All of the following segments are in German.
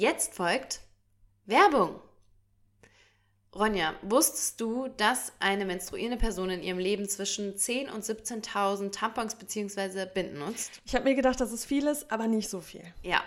Jetzt folgt Werbung. Ronja, wusstest du, dass eine menstruierende Person in ihrem Leben zwischen 10.000 und 17.000 Tampons bzw. Binden nutzt? Ich habe mir gedacht, das ist vieles, aber nicht so viel. Ja,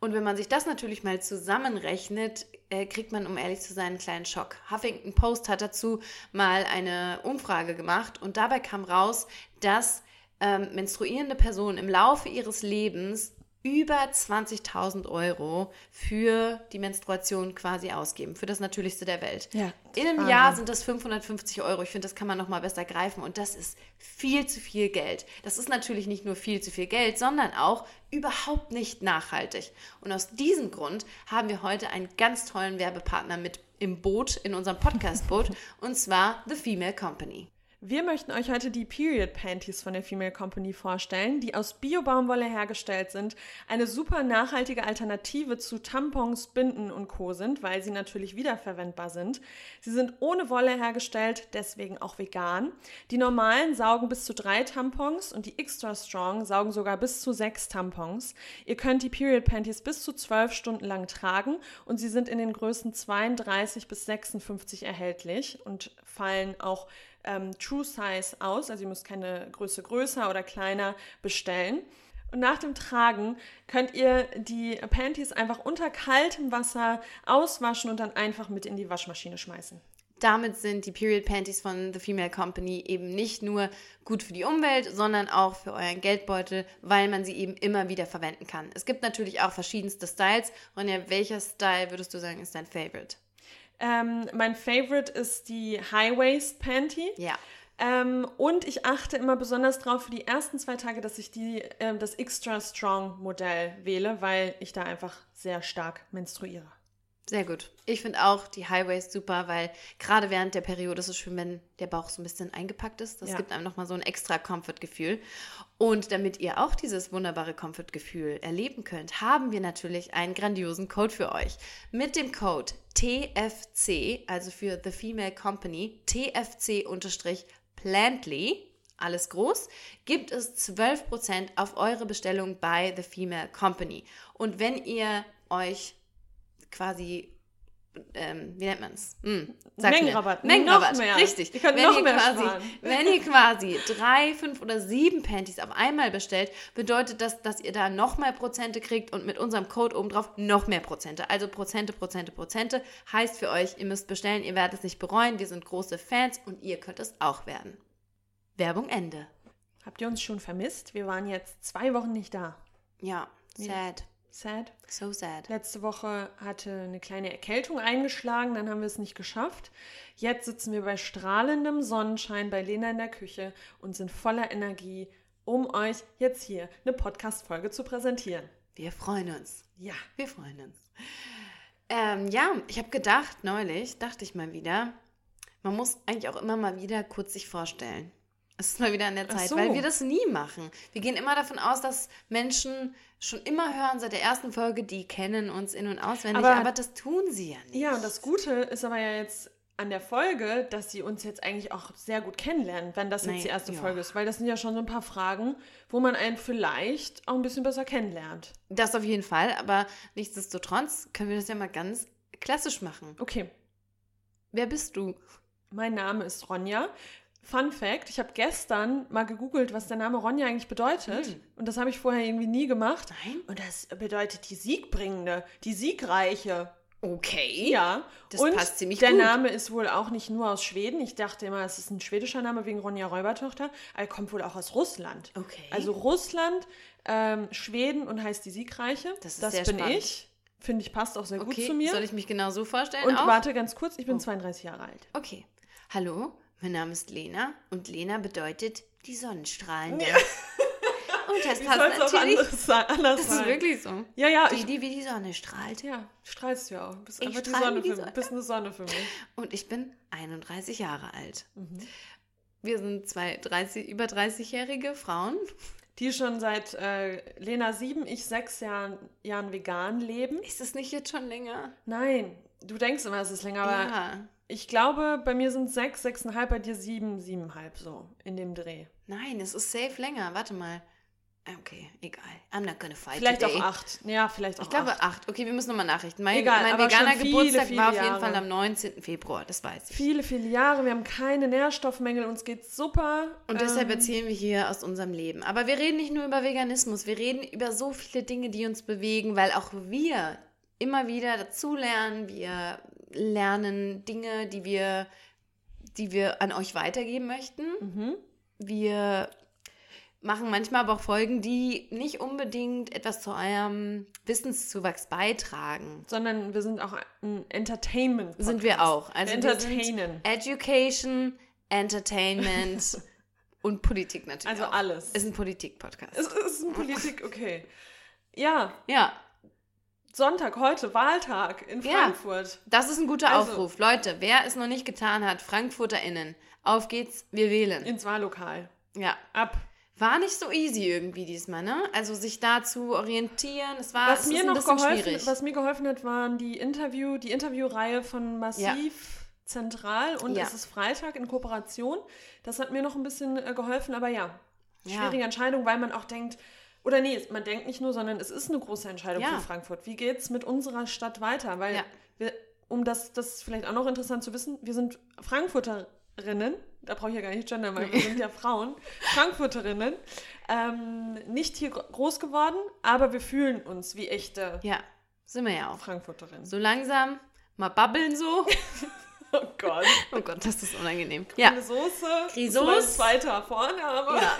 und wenn man sich das natürlich mal zusammenrechnet, äh, kriegt man, um ehrlich zu sein, einen kleinen Schock. Huffington Post hat dazu mal eine Umfrage gemacht und dabei kam raus, dass ähm, menstruierende Personen im Laufe ihres Lebens über 20.000 Euro für die Menstruation quasi ausgeben, für das Natürlichste der Welt. Ja, In einem. Jahr sind das 550 Euro. Ich finde, das kann man noch mal besser greifen und das ist viel zu viel Geld. Das ist natürlich nicht nur viel zu viel Geld, sondern auch überhaupt nicht nachhaltig. Und aus diesem Grund haben wir heute einen ganz tollen Werbepartner mit im Boot, in unserem Podcast-Boot, und zwar The Female Company. Wir möchten euch heute die Period Panties von der Female Company vorstellen, die aus Bio-Baumwolle hergestellt sind, eine super nachhaltige Alternative zu Tampons, Binden und Co. sind, weil sie natürlich wiederverwendbar sind. Sie sind ohne Wolle hergestellt, deswegen auch vegan. Die normalen saugen bis zu drei Tampons und die Extra Strong saugen sogar bis zu sechs Tampons. Ihr könnt die Period Panties bis zu zwölf Stunden lang tragen und sie sind in den Größen 32 bis 56 erhältlich und fallen auch ähm, True Size aus. Also ihr müsst keine Größe größer oder kleiner bestellen. Und nach dem Tragen könnt ihr die Panties einfach unter kaltem Wasser auswaschen und dann einfach mit in die Waschmaschine schmeißen. Damit sind die Period Panties von The Female Company eben nicht nur gut für die Umwelt, sondern auch für euren Geldbeutel, weil man sie eben immer wieder verwenden kann. Es gibt natürlich auch verschiedenste Styles. Ronja, welcher Style würdest du sagen ist dein Favorite? Ähm, mein Favorite ist die High Waist Panty. Ja. Ähm, und ich achte immer besonders drauf für die ersten zwei Tage, dass ich die, ähm, das Extra Strong Modell wähle, weil ich da einfach sehr stark menstruiere. Sehr gut. Ich finde auch die High Waist super, weil gerade während der Periode ist es schön, wenn der Bauch so ein bisschen eingepackt ist. Das Ja. gibt einem nochmal so ein extra Comfort-Gefühl. Und damit ihr auch dieses wunderbare Comfort-Gefühl erleben könnt, haben wir natürlich einen grandiosen Code für euch. Mit dem Code TFC, also für The Female Company, TFC-Plantly, alles groß, gibt es 12% auf eure Bestellung bei The Female Company. Und wenn ihr euch quasi, ähm, wie nennt man es? Hm, Mengenrabatt. Mengenrabatt, richtig. Ihr könnt wenn noch ihr mehr quasi, sparen. Wenn ihr quasi drei, fünf oder sieben Panties auf einmal bestellt, bedeutet das, dass ihr da noch mehr Prozente kriegt und mit unserem Code obendrauf noch mehr Prozente. Also Prozente, Prozente, Prozente. Heißt für euch, ihr müsst bestellen, ihr werdet es nicht bereuen. Wir sind große Fans und ihr könnt es auch werden. Werbung Ende. Habt ihr uns schon vermisst? Wir waren jetzt zwei Wochen nicht da. Ja, sad. Sad. So sad. Letzte Woche hatte eine kleine Erkältung eingeschlagen, dann haben wir es nicht geschafft. Jetzt sitzen wir bei strahlendem Sonnenschein bei Lena in der Küche und sind voller Energie, um euch jetzt hier eine Podcast-Folge zu präsentieren. Wir freuen uns. Ja. Wir freuen uns. Ähm, ja, ich habe gedacht, neulich, dachte ich mal wieder, man muss eigentlich auch immer mal wieder kurz sich vorstellen. Es ist mal wieder an der Zeit, so. weil wir das nie machen. Wir gehen immer davon aus, dass Menschen schon immer hören seit der ersten Folge, die kennen uns in- und auswendig, Aber- aber, das tun sie ja nicht. Ja, und das Gute ist aber ja jetzt an der Folge, dass sie uns jetzt eigentlich auch sehr gut kennenlernen, wenn das jetzt Nein, die erste ja. Folge ist, weil das sind ja schon so ein paar Fragen, wo man einen vielleicht auch ein bisschen besser kennenlernt. Das auf jeden Fall, aber nichtsdestotrotz können wir das ja mal ganz klassisch machen. Okay, Wer bist du? Mein Name ist Ronja. Fun Fact: Ich habe gestern mal gegoogelt, was der Name Ronja eigentlich bedeutet. Hm. Und das habe ich vorher irgendwie nie gemacht. Nein? Und das bedeutet die Siegbringende, die Siegreiche. Okay. Ja. Das und passt ziemlich der gut. Name ist wohl auch nicht nur aus Schweden. Ich dachte immer, es ist ein schwedischer Name wegen Ronja Räubertochter. Er kommt wohl auch aus Russland. Okay. Also Russland, ähm, Schweden und heißt die Siegreiche. Das ist sehr bin spannend. ich. Finde ich, passt auch sehr gut okay, zu mir. soll ich mich genau so vorstellen? und auch? warte ganz kurz, ich bin Oh. 32 Jahre alt. Okay. Hallo, mein Name ist Lena und Lena bedeutet die Sonnenstrahlende. Und das Wie passt natürlich. anders sein? Anders Das ist sein? wirklich so. Ja, ja, Die, ich, die wie die Sonne strahlt. ja, strahlst du ja auch. Bist Ich einfach die Sonne wie die für Sonne. mich. Bist eine Sonne für mich. Und ich bin 31 Jahre alt. Mhm. Wir sind zwei 30, über 30-jährige Frauen. Die schon seit äh, Lena sieben, ich sechs Jahren, Jahren vegan leben. Ist es nicht jetzt schon länger? Nein, du denkst immer, es ist länger, aber ja. Ich glaube, bei mir sind sechs, sechseinhalb, bei dir sieben, siebeneinhalb so in dem Dreh. Nein, es ist safe länger. Warte mal. Okay, egal. I'm not gonna fight Vielleicht today. auch acht. Ja, vielleicht auch Ich glaube acht. acht. Okay, wir müssen nochmal Nachrichten. Mein, Egal, mein veganer viele, Geburtstag viele war auf jeden Jahre. Fall am 19. Februar, das weiß ich. Viele, viele Jahre. Wir haben keine Nährstoffmängel. Uns geht's super. Und deshalb Ähm, erzählen wir hier aus unserem Leben. Aber wir reden nicht nur über Veganismus, wir reden über so viele Dinge, die uns bewegen, weil auch wir immer wieder dazulernen. Wir lernen Dinge, die wir, die wir an euch weitergeben möchten. Mhm. Wir machen manchmal aber auch Folgen, die nicht unbedingt etwas zu eurem Wissenszuwachs beitragen. sondern wir sind auch ein Entertainment. Sind wir auch. Also entertainen. Education, Entertainment und Politik natürlich. Also auch. alles. Ist ein Politik-Podcast. Es ist ein Politik, okay. Ja, Ja, Sonntag, heute, Wahltag in Ja. Frankfurt. das ist ein guter Also- Aufruf. Leute, wer es noch nicht getan hat, FrankfurterInnen, auf geht's, wir wählen. Ins Wahllokal. Ja. Ab. War nicht so easy irgendwie diesmal, ne? Also sich da zu orientieren, es war Was mir noch geholfen, schwierig. was mir geholfen hat, waren die Interview, die Interviewreihe von Massiv Zentral und Ja. es ist Freitag in Kooperation. Das hat mir noch ein bisschen äh, geholfen, aber ja, Ja. schwierige Entscheidung, weil man auch denkt, oder nee, man denkt nicht nur, sondern es ist eine große Entscheidung Ja. für Frankfurt. Wie geht's mit unserer Stadt weiter? Weil Ja. wir, um das, das vielleicht auch noch interessant zu wissen, wir sind Frankfurterinnen, da brauche ich ja gar nicht gendern, weil wir sind ja Frauen, Frankfurterinnen, ähm, nicht hier gro- groß geworden, aber wir fühlen uns wie echte ja, sind wir ja auch. Frankfurterinnen. So langsam, mal babbeln so. Oh Gott. Oh Gott, das ist unangenehm. Ja, Eine Soße, ist mein zweiter Vorname. ja.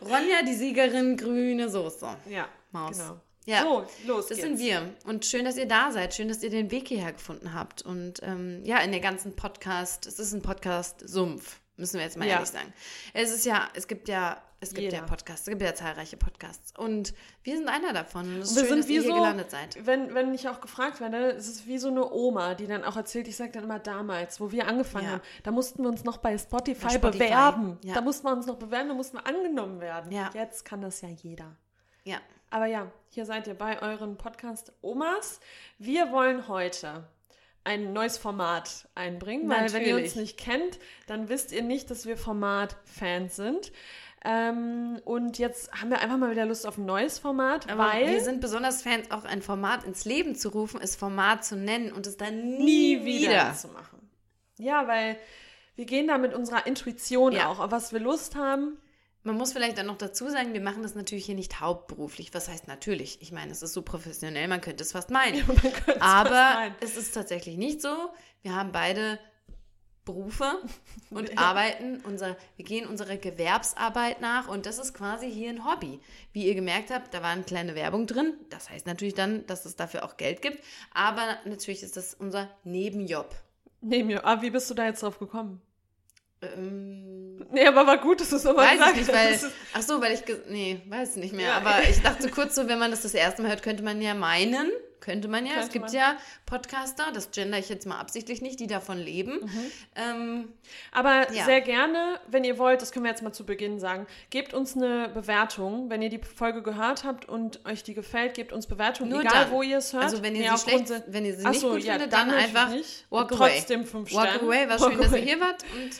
Ronja, die Siegerin, grüne Soße. Ja, Maus. genau. Ja. So, los Das geht's. sind wir. Und schön, dass ihr da seid. Schön, dass ihr den Weg hierher gefunden habt. Und ähm, ja, in der ganzen Podcast, es ist ein Podcast-Sumpf, müssen wir jetzt mal Ja. ehrlich sagen. Es ist ja, es gibt ja, es gibt Jeder. ja Podcasts, es gibt ja zahlreiche Podcasts. Und wir sind einer davon. Und es ist Wir schön, sind dass wie ihr hier so, gelandet seid. wenn, wenn ich auch gefragt werde, es ist wie so eine Oma, die dann auch erzählt, ich sage dann immer damals, wo wir angefangen Ja. haben, da mussten wir uns noch bei Spotify, Spotify, bewerben. ja. Da mussten wir uns noch bewerben, da mussten wir angenommen werden. Ja. Jetzt kann das ja jeder. Ja. Aber ja, hier seid ihr bei euren Podcast Omas. Wir wollen heute ein neues Format einbringen, weil wenn ihr uns Natürlich. nicht kennt, dann wisst ihr nicht, dass wir Format-Fans sind. Ähm, und jetzt haben wir einfach mal wieder Lust auf ein neues Format, Aber weil wir sind besonders Fans, auch ein Format ins Leben zu rufen, es Format zu nennen und es dann nie, nie wieder, wieder. zu machen. Ja, weil wir gehen da mit unserer Intuition Ja. auch, auf was wir Lust haben. Man muss vielleicht dann noch dazu sagen, wir machen das natürlich hier nicht hauptberuflich. Was heißt natürlich? Ich meine, es ist so professionell, man könnte es fast meinen. Könnte es fast Aber meinen. es ist tatsächlich nicht so. Wir haben beide Berufe und Ja. arbeiten, unser, wir gehen unserer Gewerbsarbeit nach und das ist quasi hier ein Hobby. Wie ihr gemerkt habt, da war eine kleine Werbung drin. Das heißt natürlich dann, dass es dafür auch Geld gibt. Aber natürlich ist das unser Nebenjob. Nee, mir. Ah, wie bist du da jetzt drauf gekommen? Ähm, Nee, aber war gut, dass du es nochmal gesagt ich nicht, weil, hast. ach so, weil ich, nee, weiß nicht mehr. Ja. Aber ich dachte kurz so, wenn man das das erste Mal hört, könnte man ja meinen, könnte man ja, es Könnte gibt man. ja Podcaster, das gender ich jetzt mal absichtlich nicht, die davon leben. Mhm. Ähm, Aber Ja. sehr gerne, wenn ihr wollt, das können wir jetzt mal zu Beginn sagen, gebt uns eine Bewertung. Wenn ihr die Folge gehört habt und euch die gefällt, gebt uns Bewertung, Nur egal dann. wo ihr es hört. also wenn ihr Nee, sie schlecht, wenn ihr sie nicht so, gut ja, findet, dann dann, einfach nicht. walk away. Trotzdem fünf Walk Sterne. away, war Walk schön, dass ihr away. hier wart und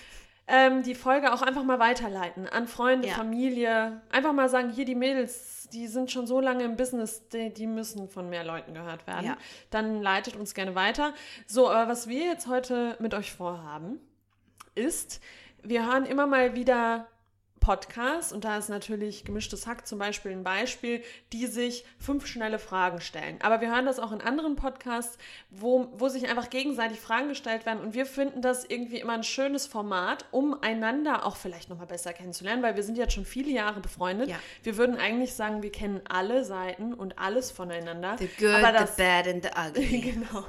ähm, die Folge auch einfach mal weiterleiten an Freunde, Ja. Familie. Einfach mal sagen, hier die Mädels, die sind schon so lange im Business, die, die müssen von mehr Leuten gehört werden. Ja. Dann leitet uns gerne weiter. So, aber was wir jetzt heute mit euch vorhaben, ist, wir hören immer mal wieder Podcasts und da ist natürlich gemischtes Hack zum Beispiel ein Beispiel, die sich fünf schnelle Fragen stellen. Aber wir hören das auch in anderen Podcasts, wo, wo sich einfach gegenseitig Fragen gestellt werden und wir finden das irgendwie immer ein schönes Format, um einander auch vielleicht nochmal besser kennenzulernen, weil wir sind jetzt schon viele Jahre befreundet. Ja. Wir würden eigentlich sagen, wir kennen alle Seiten und alles voneinander. the good, Aber the das, bad and the ugly. genau.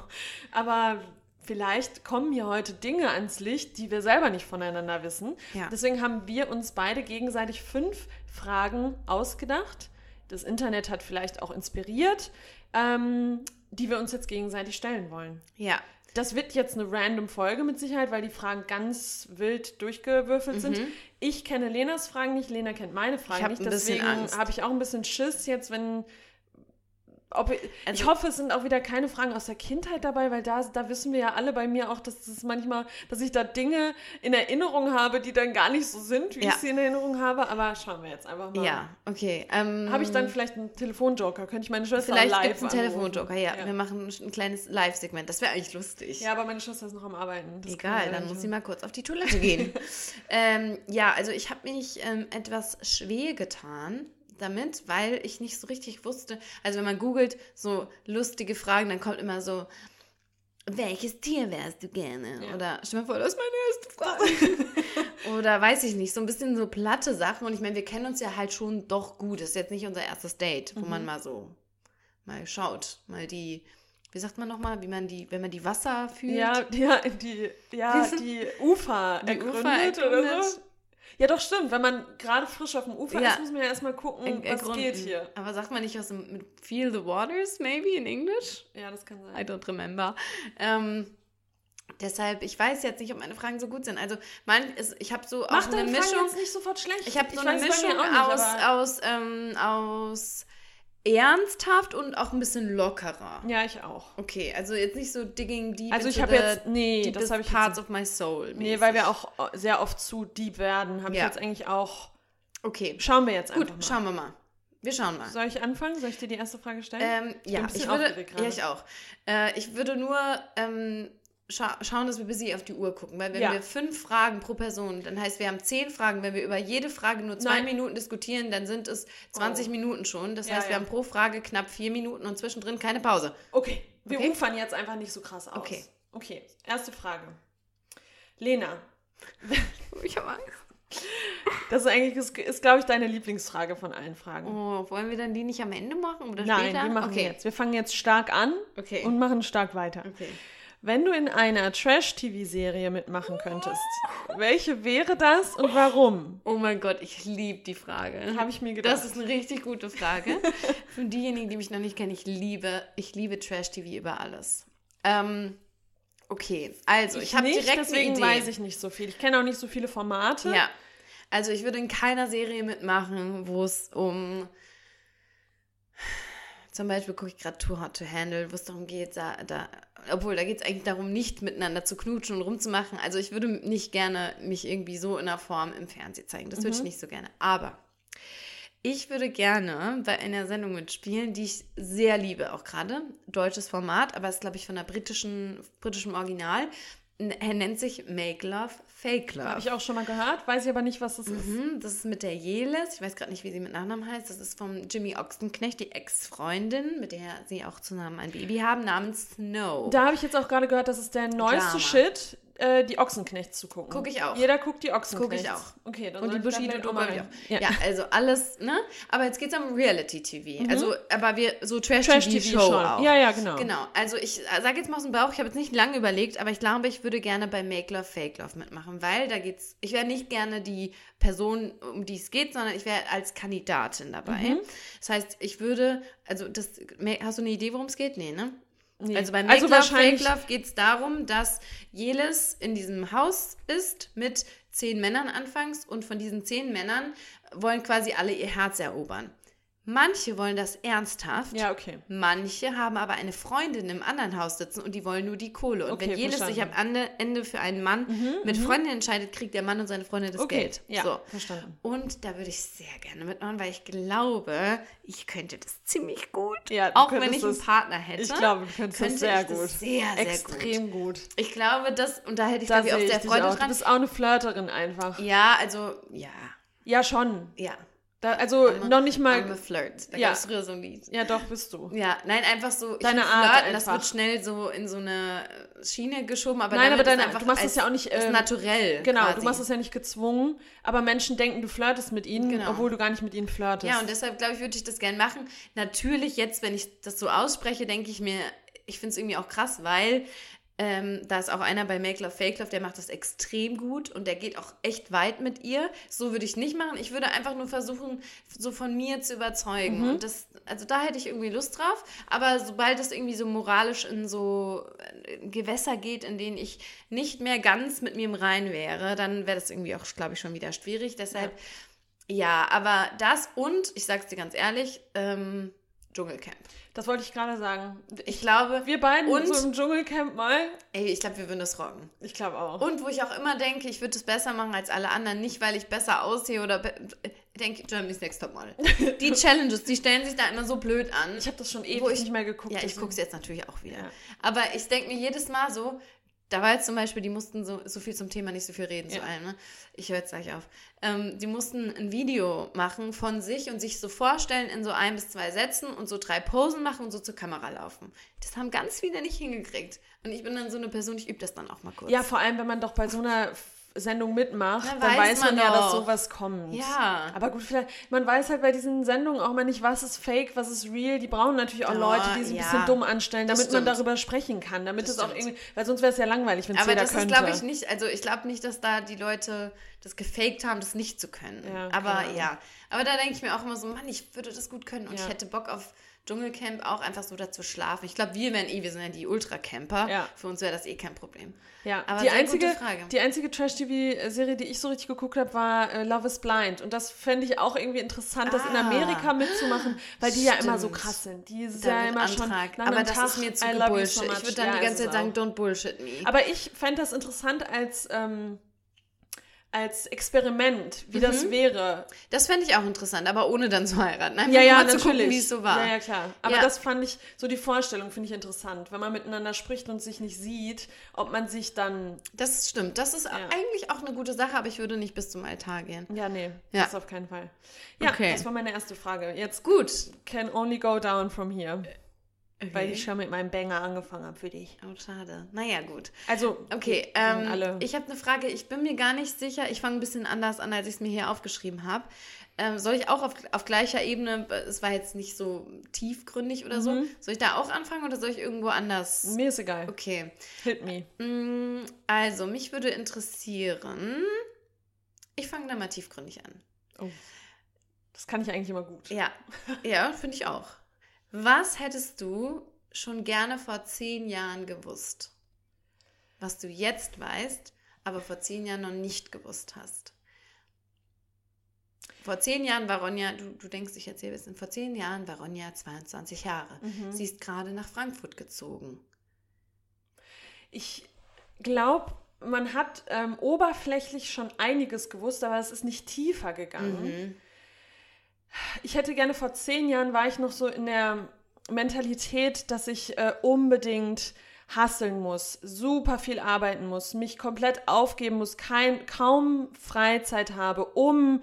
Aber vielleicht kommen hier heute Dinge ans Licht, die wir selber nicht voneinander wissen. Ja. Deswegen haben wir uns beide gegenseitig fünf Fragen ausgedacht. Das Internet hat vielleicht auch inspiriert, ähm, die wir uns jetzt gegenseitig stellen wollen. Ja, Das wird jetzt eine random Folge mit Sicherheit, weil die Fragen ganz wild durchgewürfelt sind. Ich kenne Lenas Fragen nicht, Lena kennt meine Fragen Mhm. nicht. Deswegen habe ich auch ein bisschen Schiss jetzt, wenn ob, ich Also- hoffe, es sind auch wieder keine Fragen aus der Kindheit dabei, weil da, da wissen wir ja alle bei mir auch, dass das manchmal, dass ich da Dinge in Erinnerung habe, die dann gar nicht so sind, wie Ja. ich sie in Erinnerung habe. Aber schauen wir jetzt einfach mal. Ja, okay. Ähm, Habe ich dann vielleicht einen Telefonjoker? Könnte ich meine Schwester Vielleicht live gibt es einen anrufen? Telefonjoker, ja. ja. Wir machen ein kleines Live-Segment. Das wäre eigentlich lustig. Ja, aber meine Schwester ist noch am Arbeiten. Das Egal, dann muss sie mal kurz auf die Toilette gehen. ähm, ja, also ich habe mich ähm, etwas schwer getan damit, weil ich nicht so richtig wusste. Also wenn man googelt so lustige Fragen, dann kommt immer so, welches Tier wärst du gerne? Ja. Oder stell mir vor, das ist meine erste Frage. Oder weiß ich nicht, so ein bisschen so platte Sachen. Und ich meine, wir kennen uns ja halt schon doch gut. Das ist jetzt nicht unser erstes Date, wo Mhm. man mal so mal schaut, mal die, wie sagt man nochmal, wie man die, wenn man die Wasser fühlt. Ja, ja, die, ja, die Ufer Die ergründet Ufer oder ergründet. so. Ja, doch, stimmt. Wenn man gerade frisch auf dem Ufer Ja. ist, muss man ja erstmal gucken, Er- was ergründen. geht hier. Aber sagt man nicht was mit Feel the Waters, maybe in English? Ja, das kann I sein. don't remember. Ähm, deshalb, ich weiß jetzt nicht, ob meine Fragen so gut sind. Also, man ist, ich habe so auch Mach eine deine Fragen Mischung. jetzt nicht sofort schlecht. Ich habe so eine es bei Mischung auch nicht, aus, aus, ähm, aus ernsthaft und auch ein bisschen lockerer. Ja, ich auch. Okay, also jetzt nicht so digging deep Also ich habe jetzt, nee, das habe ich parts jetzt, of my soul. nee, mäßig. weil wir auch sehr oft zu deep werden, habe ich Ja. jetzt eigentlich auch, Okay, schauen wir jetzt gut, einfach mal. schauen wir mal. Wir schauen mal. Soll ich anfangen? Soll ich dir die erste Frage stellen? Ähm, ja, ich würde, ja, ich auch. Äh, ich würde nur ähm, scha schauen, dass wir bis sie auf die Uhr gucken, weil wenn Ja. wir fünf Fragen pro Person, dann heißt, wir haben zehn Fragen. Wenn wir über jede Frage nur zwei Nein. Minuten diskutieren, dann sind es 20 Oh. Minuten schon. Das Ja, heißt, wir ja. haben pro Frage knapp vier Minuten und zwischendrin keine Pause. Okay, wir Okay. ufern jetzt einfach nicht so krass aus. Okay. Okay, erste Frage. Lena, Ich habe Angst. das ist eigentlich, ist, ist glaube ich, deine Lieblingsfrage von allen Fragen. Oh, wollen wir dann die nicht am Ende machen oder Nein, später? die machen okay. wir jetzt. Wir fangen jetzt stark an Okay. und machen stark weiter. Okay. Wenn du in einer Trash-TV-Serie mitmachen könntest, welche wäre das und warum? Oh mein Gott, ich liebe die Frage. Habe ich mir gedacht. Das ist eine richtig gute Frage. Für diejenigen, die mich noch nicht kennen, ich liebe, ich liebe Trash-TV über alles. Ähm, okay, also ich, habe nicht, direkt deswegen eine Idee. weiß ich nicht so viel. Ich kenne auch nicht so viele Formate. Ja, also ich würde in keiner Serie mitmachen, wo es um zum Beispiel gucke ich gerade Too Hot to Handle, wo es darum geht, da, da obwohl da geht es eigentlich darum, nicht miteinander zu knutschen und rumzumachen. Also ich würde nicht gerne mich irgendwie so in der Form im Fernsehen zeigen. Das würde ich nicht so gerne. Aber ich würde gerne bei einer Sendung mitspielen, die ich sehr liebe, auch gerade. Deutsches Format, aber ist, glaube ich, von der britischen, britischem Original. Er nennt sich Make Love, Fake Love. Habe ich auch schon mal gehört, weiß ich aber nicht, was das ist. Mhm, das ist mit der Jeles. Ich weiß gerade nicht, wie sie mit Nachnamen heißt. Das ist vom Jimmy Ochsenknecht, die Ex-Freundin, mit der sie auch zusammen ein Baby haben, namens Snow. Da habe ich jetzt auch gerade gehört, das ist der neueste Drama. Shit, äh, die Ochsenknechts zu gucken. Guck ich auch. Jeder guckt die Ochsenknechts. Guck ich auch. Okay, dann und die Bushido rein. ja. ja, also alles, ne? Aber jetzt geht es um Reality-TV. Also, aber wir, so Mhm. Trash-TV Trash-TV-Show schon. auch. Ja, ja, genau. Genau, also ich sage jetzt mal aus dem Bauch, ich habe jetzt nicht lange überlegt, aber ich glaube, ich würde gerne bei Make Love, Fake Love mitmachen, weil da geht's, ich wäre nicht gerne die Person, um die es geht, sondern ich wäre als Kandidatin dabei. Mhm. Das heißt, ich würde, also das, hast du eine Idee, worum es geht? Nee, ne? Nee. Also bei Make Also Love, Fake Love geht es darum, dass Jelis in diesem Haus ist mit zehn Männern anfangs und von diesen zehn Männern wollen quasi alle ihr Herz erobern. Manche wollen das ernsthaft. Ja, okay. Manche haben aber eine Freundin im anderen Haus sitzen und die wollen nur die Kohle. Und Okay, wenn jedes sich am verstanden. Ende für einen Mann mit Freundin entscheidet, kriegt der Mann und seine Freundin das Okay, Geld. ja, so. verstanden. Und da würde ich sehr gerne mitmachen, weil ich glaube, ich könnte das ziemlich gut. Ja, auch wenn ich einen das- Partner hätte. Ich glaube, du könntest das könnte sehr ich gut. Das sehr, sehr Extrem gut. Ich glaube, das, und da hätte ich, Da glaube ich, auch sehr Freude auch. Du dran. bist auch eine Flirterin einfach. Ja, also, ja, Ja, schon. ja. Da, also I'm noch nicht I'm a mal. Flirt. Da Ja. gab es früher so ein Lied. Ja, doch, bist du. Ja, nein, einfach so. Deine Art Flirten, das wird schnell so in so eine Schiene geschoben, aber Nein, aber deine- einfach du machst als, das ja auch nicht, ähm, naturell. Genau, quasi. du machst das ja nicht gezwungen, aber Menschen denken, du flirtest mit ihnen, Genau. obwohl du gar nicht mit ihnen flirtest. Ja, und deshalb glaube ich, würde ich das gern machen. Natürlich jetzt, wenn ich das so ausspreche, denke ich mir, ich finde es irgendwie auch krass, weil ähm, da ist auch einer bei Make Love Fake Love, der macht das extrem gut und der geht auch echt weit mit ihr. So würde ich nicht machen. Ich würde einfach nur versuchen, so von mir zu überzeugen. Mhm. Und das, also da hätte ich irgendwie Lust drauf. Aber sobald es irgendwie so moralisch in so äh, Gewässer geht, in denen ich nicht mehr ganz mit mir im Rein wäre, dann wäre das irgendwie auch, glaube ich, schon wieder schwierig. Deshalb. Ja, aber das und, ich sag's dir ganz ehrlich, ähm, Dschungelcamp. Das wollte ich gerade sagen. Ich glaube, Wir beiden Und- so im Dschungelcamp mal. ey, ich glaube, wir würden das rocken. Ich glaube auch. Und wo ich auch immer denke, ich würde es besser machen als alle anderen, nicht weil ich besser aussehe oder be ich denke Germany's Next Top Model. Die Challenges, die stellen sich da immer so blöd an. ich habe das schon Wo ewig ich- nicht mehr geguckt. ja, ich gucke es jetzt natürlich auch wieder. Ja. Aber ich denke mir jedes Mal so, da war jetzt zum Beispiel, die mussten so, so viel zum Thema, nicht so viel reden zu Ja. allem, ne? Ich höre jetzt gleich auf. Ähm, die mussten ein Video machen von sich und sich so vorstellen in so ein bis zwei Sätzen und so drei Posen machen und so zur Kamera laufen. Das haben ganz viele nicht hingekriegt. Und ich bin dann so eine Person, ich übe das dann auch mal kurz. Ja, vor allem, wenn man doch bei so einer Sendung mitmacht, Na, dann weiß weiß man, man ja, dass sowas kommt. Ja. Aber gut, vielleicht, man weiß halt bei diesen Sendungen auch mal nicht, was ist fake, was ist real. Die brauchen natürlich auch Ja, Leute, die sich ein ja. bisschen dumm anstellen, Das damit man darüber sprechen kann. Damit Das es auch irgendwie, weil sonst wäre es ja langweilig, wenn es Aber jeder das ist, könnte. glaube ich, nicht, also ich glaube nicht, dass da die Leute das gefaked haben, das nicht zu können. Ja, aber ja, aber da denke ich mir auch immer so, Mann, ich würde das gut können und ich hätte Bock auf Dschungelcamp auch einfach so dazu schlafen. Ich glaube, wir wären eh, wir sind ja die Ultra-Camper. Ja. Für uns wäre das eh kein Problem. Ja, Aber die einzige, die einzige Trash-TV-Serie, die ich so richtig geguckt habe, war äh, Love is Blind. Und das fände ich auch irgendwie interessant, das in Ah. Amerika mitzumachen, weil die ja immer so krass sind. Die Da ja immer schon Aber das Tag, ist mir zu Bullshit. so ich würde dann Ja, die ganze Zeit sagen, don't bullshit me. Aber ich fände das interessant als, ähm, als Experiment, wie Mhm. das wäre. das fände ich auch interessant, aber ohne dann zu heiraten. Einfach Ja, ja, mal natürlich. zu gucken, wie es so war. Ja, ja, klar. Aber Ja. das fand ich, so die Vorstellung finde ich interessant. Wenn man miteinander spricht und sich nicht sieht, ob man sich dann, Das stimmt. Das ist eigentlich auch eine gute Sache, aber ich würde nicht bis zum Altar gehen. ja, nee, Ja. das auf keinen Fall. Ja, Okay. das war meine erste Frage. Jetzt Gut. can only go down from here. Weil Okay. ich schon mit meinem Banger angefangen habe für dich. Oh, schade. Naja, gut. Also, Okay, ähm, alle. ich habe eine Frage. Ich bin mir gar nicht sicher. Ich fange ein bisschen anders an, als ich es mir hier aufgeschrieben habe. Ähm, soll ich auch auf, auf gleicher Ebene, es war jetzt nicht so tiefgründig oder so, Mhm. soll ich da auch anfangen oder soll ich irgendwo anders? mir ist egal. Okay. Hit me. Mm, Also, mich würde interessieren. Ich fange da mal tiefgründig an. Oh. Das kann ich eigentlich immer gut. Ja, ja, finde ich auch. Was hättest du schon gerne vor zehn Jahren gewusst? Was du jetzt weißt, aber vor zehn Jahren noch nicht gewusst hast. Vor zehn Jahren war Ronja, du, du denkst, ich erzähle wissen, vor zehn Jahren war Ronja 22 Jahre. Mhm. Sie ist gerade nach Frankfurt gezogen. Ich glaube, man hat ähm, oberflächlich schon einiges gewusst, aber es ist nicht tiefer gegangen. Mhm. Ich hätte gerne vor zehn Jahren war ich noch so in der Mentalität, dass ich äh, unbedingt hasseln muss, super viel arbeiten muss, mich komplett aufgeben muss, kein, kaum Freizeit habe, um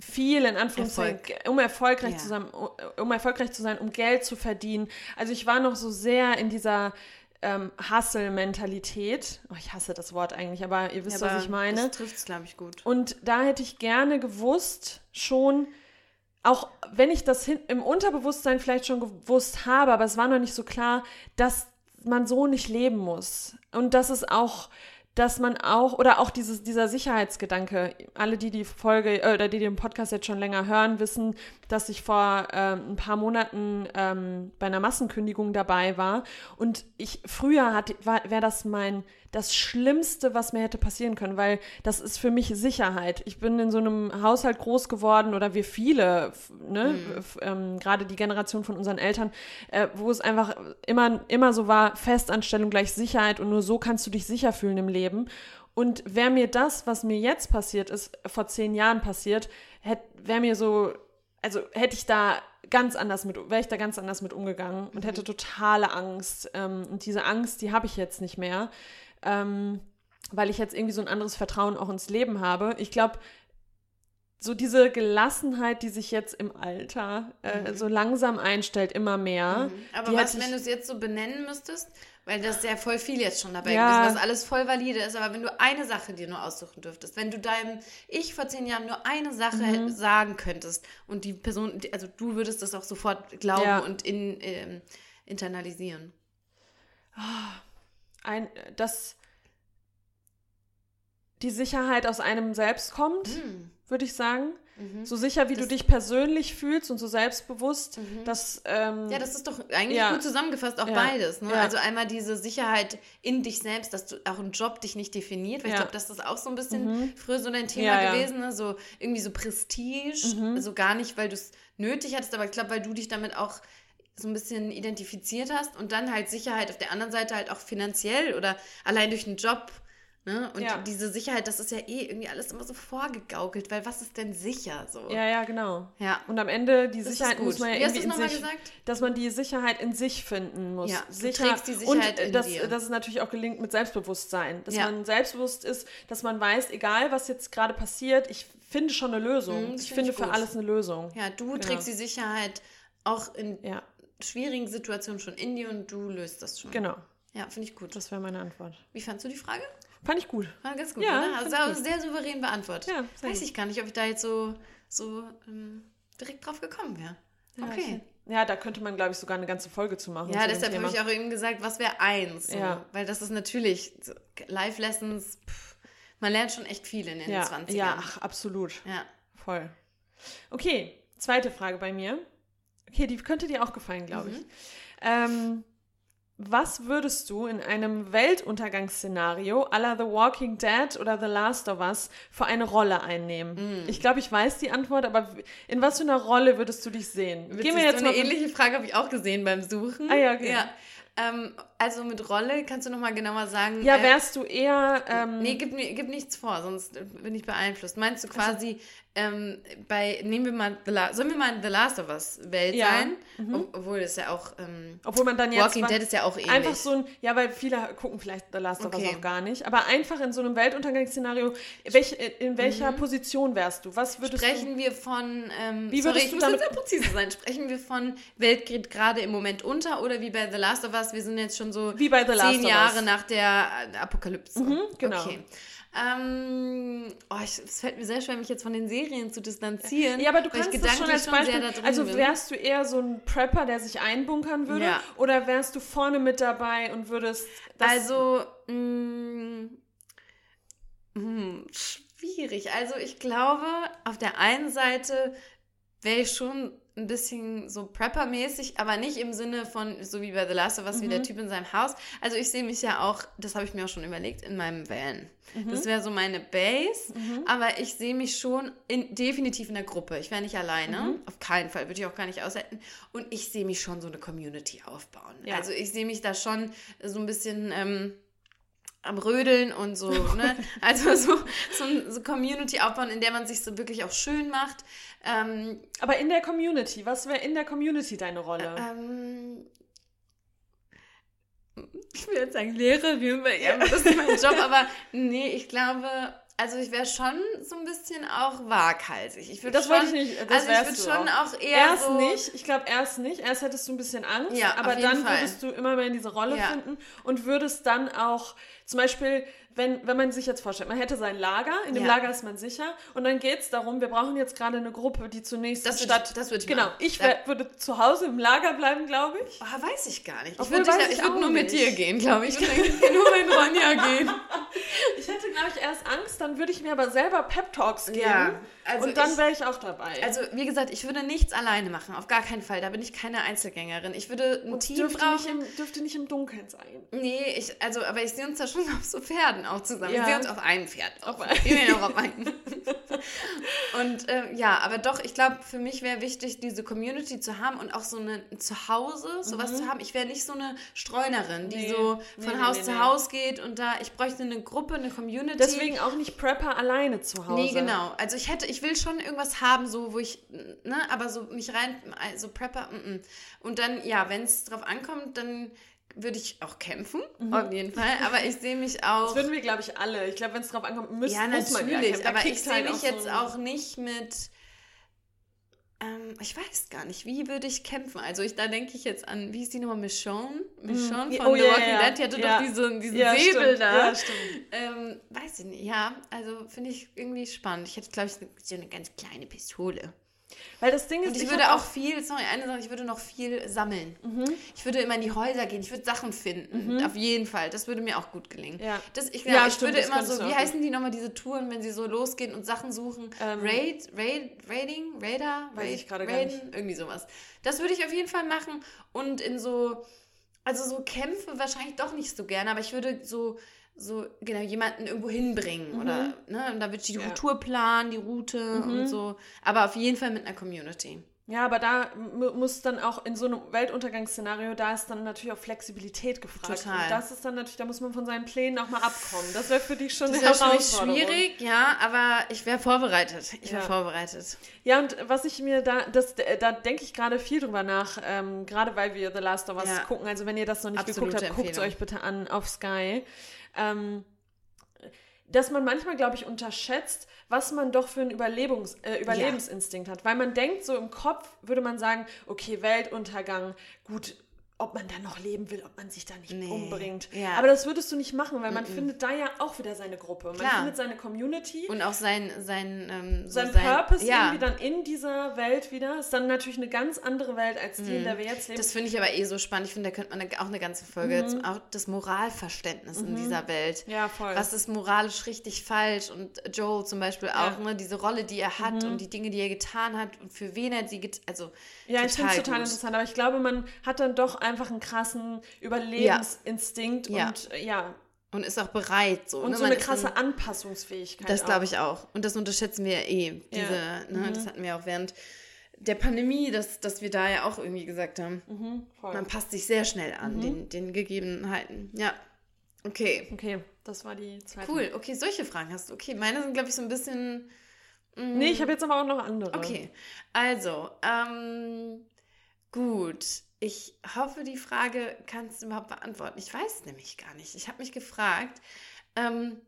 viel in Anführungszeichen, um erfolgreich Ja. zu sein, um, um erfolgreich zu sein, um Geld zu verdienen. Also ich war noch so sehr in dieser ähm, Hustle-Mentalität. Oh, ich hasse das Wort eigentlich, aber ihr wisst, Aber was ich meine. Das trifft es, glaube ich, gut. Und da hätte ich gerne gewusst, schon, auch wenn ich das im Unterbewusstsein vielleicht schon gewusst habe, aber es war noch nicht so klar, dass man so nicht leben muss. Und dass es auch, dass man auch, oder auch dieses, dieser Sicherheitsgedanke, alle, die die Folge äh, oder die den Podcast jetzt schon länger hören, wissen, dass ich vor ähm, ein paar Monaten ähm, bei einer Massenkündigung dabei war. Und ich früher wäre das mein das Schlimmste, was mir hätte passieren können, weil das ist für mich Sicherheit. Ich bin in so einem Haushalt groß geworden oder wir viele, ne, f- ähm, gerade die Generation von unseren Eltern, äh, wo es einfach immer, immer so war, Festanstellung gleich Sicherheit und nur so kannst du dich sicher fühlen im Leben. Und wäre mir das, was mir jetzt passiert ist, vor zehn Jahren passiert, wäre mir so, also hätte ich da ganz anders mit, wäre ich da ganz anders mit umgegangen und hätte totale Angst. Ähm, und diese Angst, die habe ich jetzt nicht mehr, ähm, weil ich jetzt irgendwie so ein anderes Vertrauen auch ins Leben habe. Ich glaube, so diese Gelassenheit, die sich jetzt im Alter äh, so langsam einstellt, immer mehr. Mhm. Aber was, ich- wenn du es jetzt so benennen müsstest, weil das ja voll viel jetzt schon dabei Ja. gewesen, was alles voll valide ist, aber wenn du eine Sache dir nur aussuchen dürftest, wenn du deinem Ich vor zehn Jahren nur eine Sache Mhm. sagen könntest und die Person, also du würdest das auch sofort glauben Ja. und in, ähm, internalisieren. Ein, dass die Sicherheit aus einem selbst kommt, Hm. würde ich sagen. Mhm. So sicher, wie Das- du dich persönlich fühlst und so selbstbewusst, dass ähm, Ja, das ist doch eigentlich Ja. gut zusammengefasst, auch Ja. beides. Ne? Ja. Also einmal diese Sicherheit in dich selbst, dass du auch ein Job dich nicht definiert, weil ich glaube, das auch so ein bisschen früher so dein Thema gewesen, ne? so irgendwie so Prestige, also gar nicht, weil du es nötig hattest, aber ich glaube, weil du dich damit auch so ein bisschen identifiziert hast und dann halt Sicherheit auf der anderen Seite halt auch finanziell oder allein durch einen Job. Ne? Und Ja. diese Sicherheit, das ist ja eh irgendwie alles immer so vorgegaukelt, weil was ist denn sicher so? Ja, ja, genau. Ja. Und am Ende, die Das Sicherheit muss man ja Wie irgendwie in sich, gesagt? dass man die Sicherheit in sich finden muss. Ja, du Sicher trägst die Sicherheit und in dass, dir. dass es natürlich auch gelingt mit Selbstbewusstsein, dass Ja. man selbstbewusst ist, dass man weiß, egal was jetzt gerade passiert, ich finde schon eine Lösung. Mhm, ich find finde ich für alles eine Lösung. Ja, du Genau. trägst die Sicherheit auch in Ja, schwierigen Situationen schon in dir und du löst das schon. genau. Ja, finde ich gut. Das wäre meine Antwort. Wie fandst du die Frage? Fand ich gut. War ganz gut, Ja, fand Also ich gut. sehr souverän beantwortet. Ja, sehr Weiß gut. ich gar nicht, ob ich da jetzt so, so ähm, direkt drauf gekommen wäre. Okay. Ja, da könnte man, glaube ich, sogar eine ganze Folge zu machen. Ja, zu deshalb habe ich auch eben gesagt, was wäre eins? So. Ja. Weil das ist natürlich, so, Live-Lessons, pff, man lernt schon echt viel in den ja, 20ern. ja, ach, absolut. ja. Voll. Okay, zweite Frage bei mir. Okay, die könnte dir auch gefallen, glaube ich. Ähm, was würdest du in einem Weltuntergangsszenario la The Walking Dead oder The Last of Us für eine Rolle einnehmen? Ich glaube, ich weiß die Antwort, aber in was für einer Rolle würdest du dich sehen? Witzig, Gehen wir jetzt so eine ähnliche Frage habe ich auch gesehen beim Suchen. Ah ja, okay. ja. Ähm, also mit Rolle, kannst du nochmal genauer sagen? Ja, äh, wärst du eher. Ähm, Nee, gib, mir, gib nichts vor, sonst äh, bin ich beeinflusst. Meinst du quasi, ähm, bei, nehmen wir mal, The La sollen wir mal in The Last of Us Welt Ja. sein? Ob, obwohl das ja auch, ähm, obwohl man dann jetzt. Walking wa- Dead ist ja auch ähnlich. Einfach so ein, ja, weil viele gucken vielleicht The Last of Us Okay. auch gar nicht, aber einfach in so einem Weltuntergangsszenario, welch, in Mhm. welcher Position wärst du? Was würdest Sprechen wir von, ähm, Wie sorry, würdest ich du muss damit- jetzt sehr präzise sein, sprechen wir von Welt geht gerade im Moment unter oder wie bei The Last of Us, wir sind jetzt schon so Wie bei The Last zehn Jahre nach der Apokalypse. genau. Okay. Ähm, oh, ich, es fällt mir sehr schwer, mich jetzt von den Serien zu distanzieren. ja, aber du kannst das schon als Beispiel, drin also wärst du eher so ein Prepper, der sich einbunkern würde Ja. oder wärst du vorne mit dabei und würdest Also, mh, mh, schwierig. Also ich glaube, auf der einen Seite wäre ich schon ein bisschen so Prepper-mäßig, aber nicht im Sinne von, so wie bei The Last of Us, wie Mhm. der Typ in seinem Haus. Also ich sehe mich ja auch, das habe ich mir auch schon überlegt, in meinem Van. Mhm. Das wäre so meine Base, aber ich sehe mich schon in, definitiv in der Gruppe. Ich wäre nicht alleine, Mhm. auf keinen Fall, würde ich auch gar nicht aushalten. Und ich sehe mich schon so eine Community aufbauen. Ja. Also ich sehe mich da schon so ein bisschen... Ähm, am Rödeln und so, ne? Also so, so ein so Community aufbauen, in der man sich so wirklich auch schön macht. Ähm, aber in der Community, was wäre in der Community deine Rolle? ähm, ich will jetzt sagen Lehrerin, weil ja, das ist mein Job, aber nee, ich glaube, also ich wäre schon so ein bisschen auch waghalsig. Ich würde Das schon, wollte ich nicht, das also ich würde schon auch, eher Erst so, nicht, ich glaube erst nicht. Erst hättest du ein bisschen Angst, Ja, aber dann Fall. würdest du immer mehr in diese Rolle Ja. finden und würdest dann auch, zum Beispiel, wenn, wenn man sich jetzt vorstellt, man hätte sein Lager, in dem Ja. Lager ist man sicher und dann geht es darum, wir brauchen jetzt gerade eine Gruppe, die zunächst Das in würd ich- das würd ich Genau, machen. ich wär, würde zu Hause im Lager bleiben, glaube ich. Ah, weiß ich gar nicht. Ich würde ich, ich würd auch nur mit nicht. dir gehen, glaube ich. Ich würde nur mit Ronja gehen. Ich hätte, glaube ich, erst Angst, dann würde ich mir aber selber Pep-Talks geben Ja, also und dann wäre ich auch dabei. Also, wie gesagt, ich würde nichts alleine machen, auf gar keinen Fall. Da bin ich keine Einzelgängerin. Ich würde ein und Team dürfte brauchen. nicht, im, dürfte nicht im Dunkeln sein. Nee, ich, also, aber ich sehe uns da schon auf so Pferden auch zusammen. Ja. Sehe uns auf einem Pferd. Auf einem. Wir gehen auch auf einem. und äh, ja, aber doch, ich glaube, für mich wäre wichtig, diese Community zu haben und auch so eine ein Zuhause, sowas zu haben. Ich wäre nicht so eine Streunerin, die Mhm. Nee. so von nee, Haus nee, zu. Haus geht und da, ich bräuchte eine Gruppe, eine Community. Deswegen auch nicht Prepper alleine zu Hause. Nee, genau. Also ich hätte, ich will schon irgendwas haben, so wo ich, ne, aber so mich rein, also Prepper, mm, mm. und dann, ja, wenn es drauf ankommt, dann würde ich auch kämpfen, auf jeden Fall. Aber ich sehe mich auch. Mhm. Das würden wir, glaube ich, alle. Ich glaube, wenn es drauf ankommt, müssen man ja natürlich. aber ich sehe halt mich so jetzt ein- auch nicht mit. Ähm, ich weiß gar nicht, wie würde ich kämpfen? Also ich, da denke ich jetzt an, wie ist die nochmal, Michonne? Michonne Ja, von oh, The Walking ja, Dead, die hatte ja. doch diesen, diesen Ja, Säbel stimmt. da. Ja, stimmt. Ähm, weiß ich nicht, ja, also finde ich irgendwie spannend. Ich hätte, glaube ich, so eine ganz kleine Pistole. Weil das Ding ist, Und ich, ich würde auch viel, sorry, eine Sache, ich würde noch viel sammeln. Mhm. Ich würde immer in die Häuser gehen, ich würde Sachen finden. Auf jeden Fall. Das würde mir auch gut gelingen. Ja. Das, ich Ja, glaube, ich stimmt, würde immer so, wie heißen die nochmal diese Touren, wenn sie so losgehen und Sachen suchen? Ähm, Raid, Raid, Raiding, Raider, Weiß Raid, ich gerade gar Raiden, irgendwie sowas. Das würde ich auf jeden Fall machen. Und in so, also so Kämpfe wahrscheinlich doch nicht so gerne, aber ich würde so, so genau jemanden irgendwo hinbringen oder ne und da ich die Mhm. Ja. Mhm. Tour planen, die Route und so, aber auf jeden Fall mit einer Community. Ja, aber da muss dann auch in so einem Weltuntergangsszenario, da ist dann natürlich auch Flexibilität gefragt. Total. Und das ist dann natürlich, da muss man von seinen Plänen auch mal abkommen. Das wäre für dich schon das eine Herausforderung. schwierig, ja, aber ich wäre vorbereitet. Ich wäre ja. vorbereitet. Ja, und was ich mir da, das, da denke ich gerade viel drüber nach, ähm, gerade weil wir The Last of Us ja. gucken. Also wenn ihr das noch nicht Absolute geguckt habt, guckt es euch bitte an auf Sky. Ähm, dass man manchmal, glaube ich, unterschätzt, was man doch für einen Überlebens, äh, Überlebensinstinkt ja. hat. Weil man denkt, so im Kopf würde man sagen, okay, Weltuntergang, gut, ob man da noch leben will, ob man sich da nicht nee. umbringt. Ja. Aber das würdest du nicht machen, weil man mm -mm. findet da ja auch wieder seine Gruppe. Man Klar. findet seine Community. Und auch sein, sein, ähm, so sein, sein Purpose ja. irgendwie dann in dieser Welt wieder. Ist dann natürlich eine ganz andere Welt als die, mm. in der wir jetzt leben. Das finde ich aber eh so spannend. Ich finde, da könnte man auch eine ganze Folge, mhm. auch das Moralverständnis mhm. in dieser Welt. Ja, voll. Was ist moralisch richtig falsch? Und Joel zum Beispiel auch, ja. ne, diese Rolle, die er hat mhm. und die Dinge, die er getan hat und für wen er sie getan Also, ja, ich finde es total interessant. Aber ich glaube, man hat dann doch einfach einen krassen Überlebensinstinkt ja. und äh, ja. Und ist auch bereit. So, und ne? so eine krasse ein, Anpassungsfähigkeit. Das glaube ich auch. Und das unterschätzen wir ja eh. Diese. Ne, mhm. Das hatten wir auch während der Pandemie, dass, dass wir da ja auch irgendwie gesagt haben, mhm, man passt sich sehr schnell an mhm. den, den Gegebenheiten. Ja. Okay. Okay, das war die zweite. Cool, okay, solche Fragen hast du. Okay, meine sind, glaube ich, so ein bisschen. Mm, nee, ich habe jetzt aber auch noch andere. Okay, also, ähm, gut. Ich hoffe, die Frage kannst du überhaupt beantworten. Ich weiß nämlich gar nicht. Ich habe mich gefragt, ähm,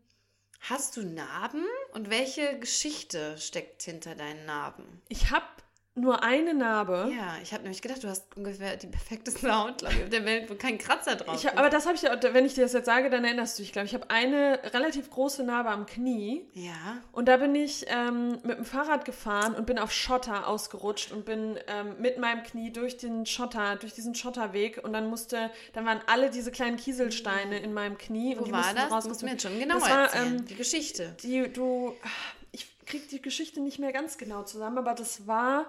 hast du Narben und welche Geschichte steckt hinter deinen Narben? Ich habe nur eine Narbe. Ja, ich habe nämlich gedacht, du hast ungefähr die perfekteste ich, auf der Welt, wo kein Kratzer drauf ist. Aber das habe ich, wenn ich dir das jetzt sage, dann erinnerst du dich, glaube ich. Ich habe eine relativ große Narbe am Knie. Ja. Und da bin ich ähm, mit dem Fahrrad gefahren und bin auf Schotter ausgerutscht und bin ähm, mit meinem Knie durch den Schotter, durch diesen Schotterweg und dann musste, dann waren alle diese kleinen Kieselsteine in meinem Knie. Wo und die war das? Raus musst du mir jetzt schon genau das war, ähm, die Geschichte. Die, du kriege die Geschichte nicht mehr ganz genau zusammen, aber das war,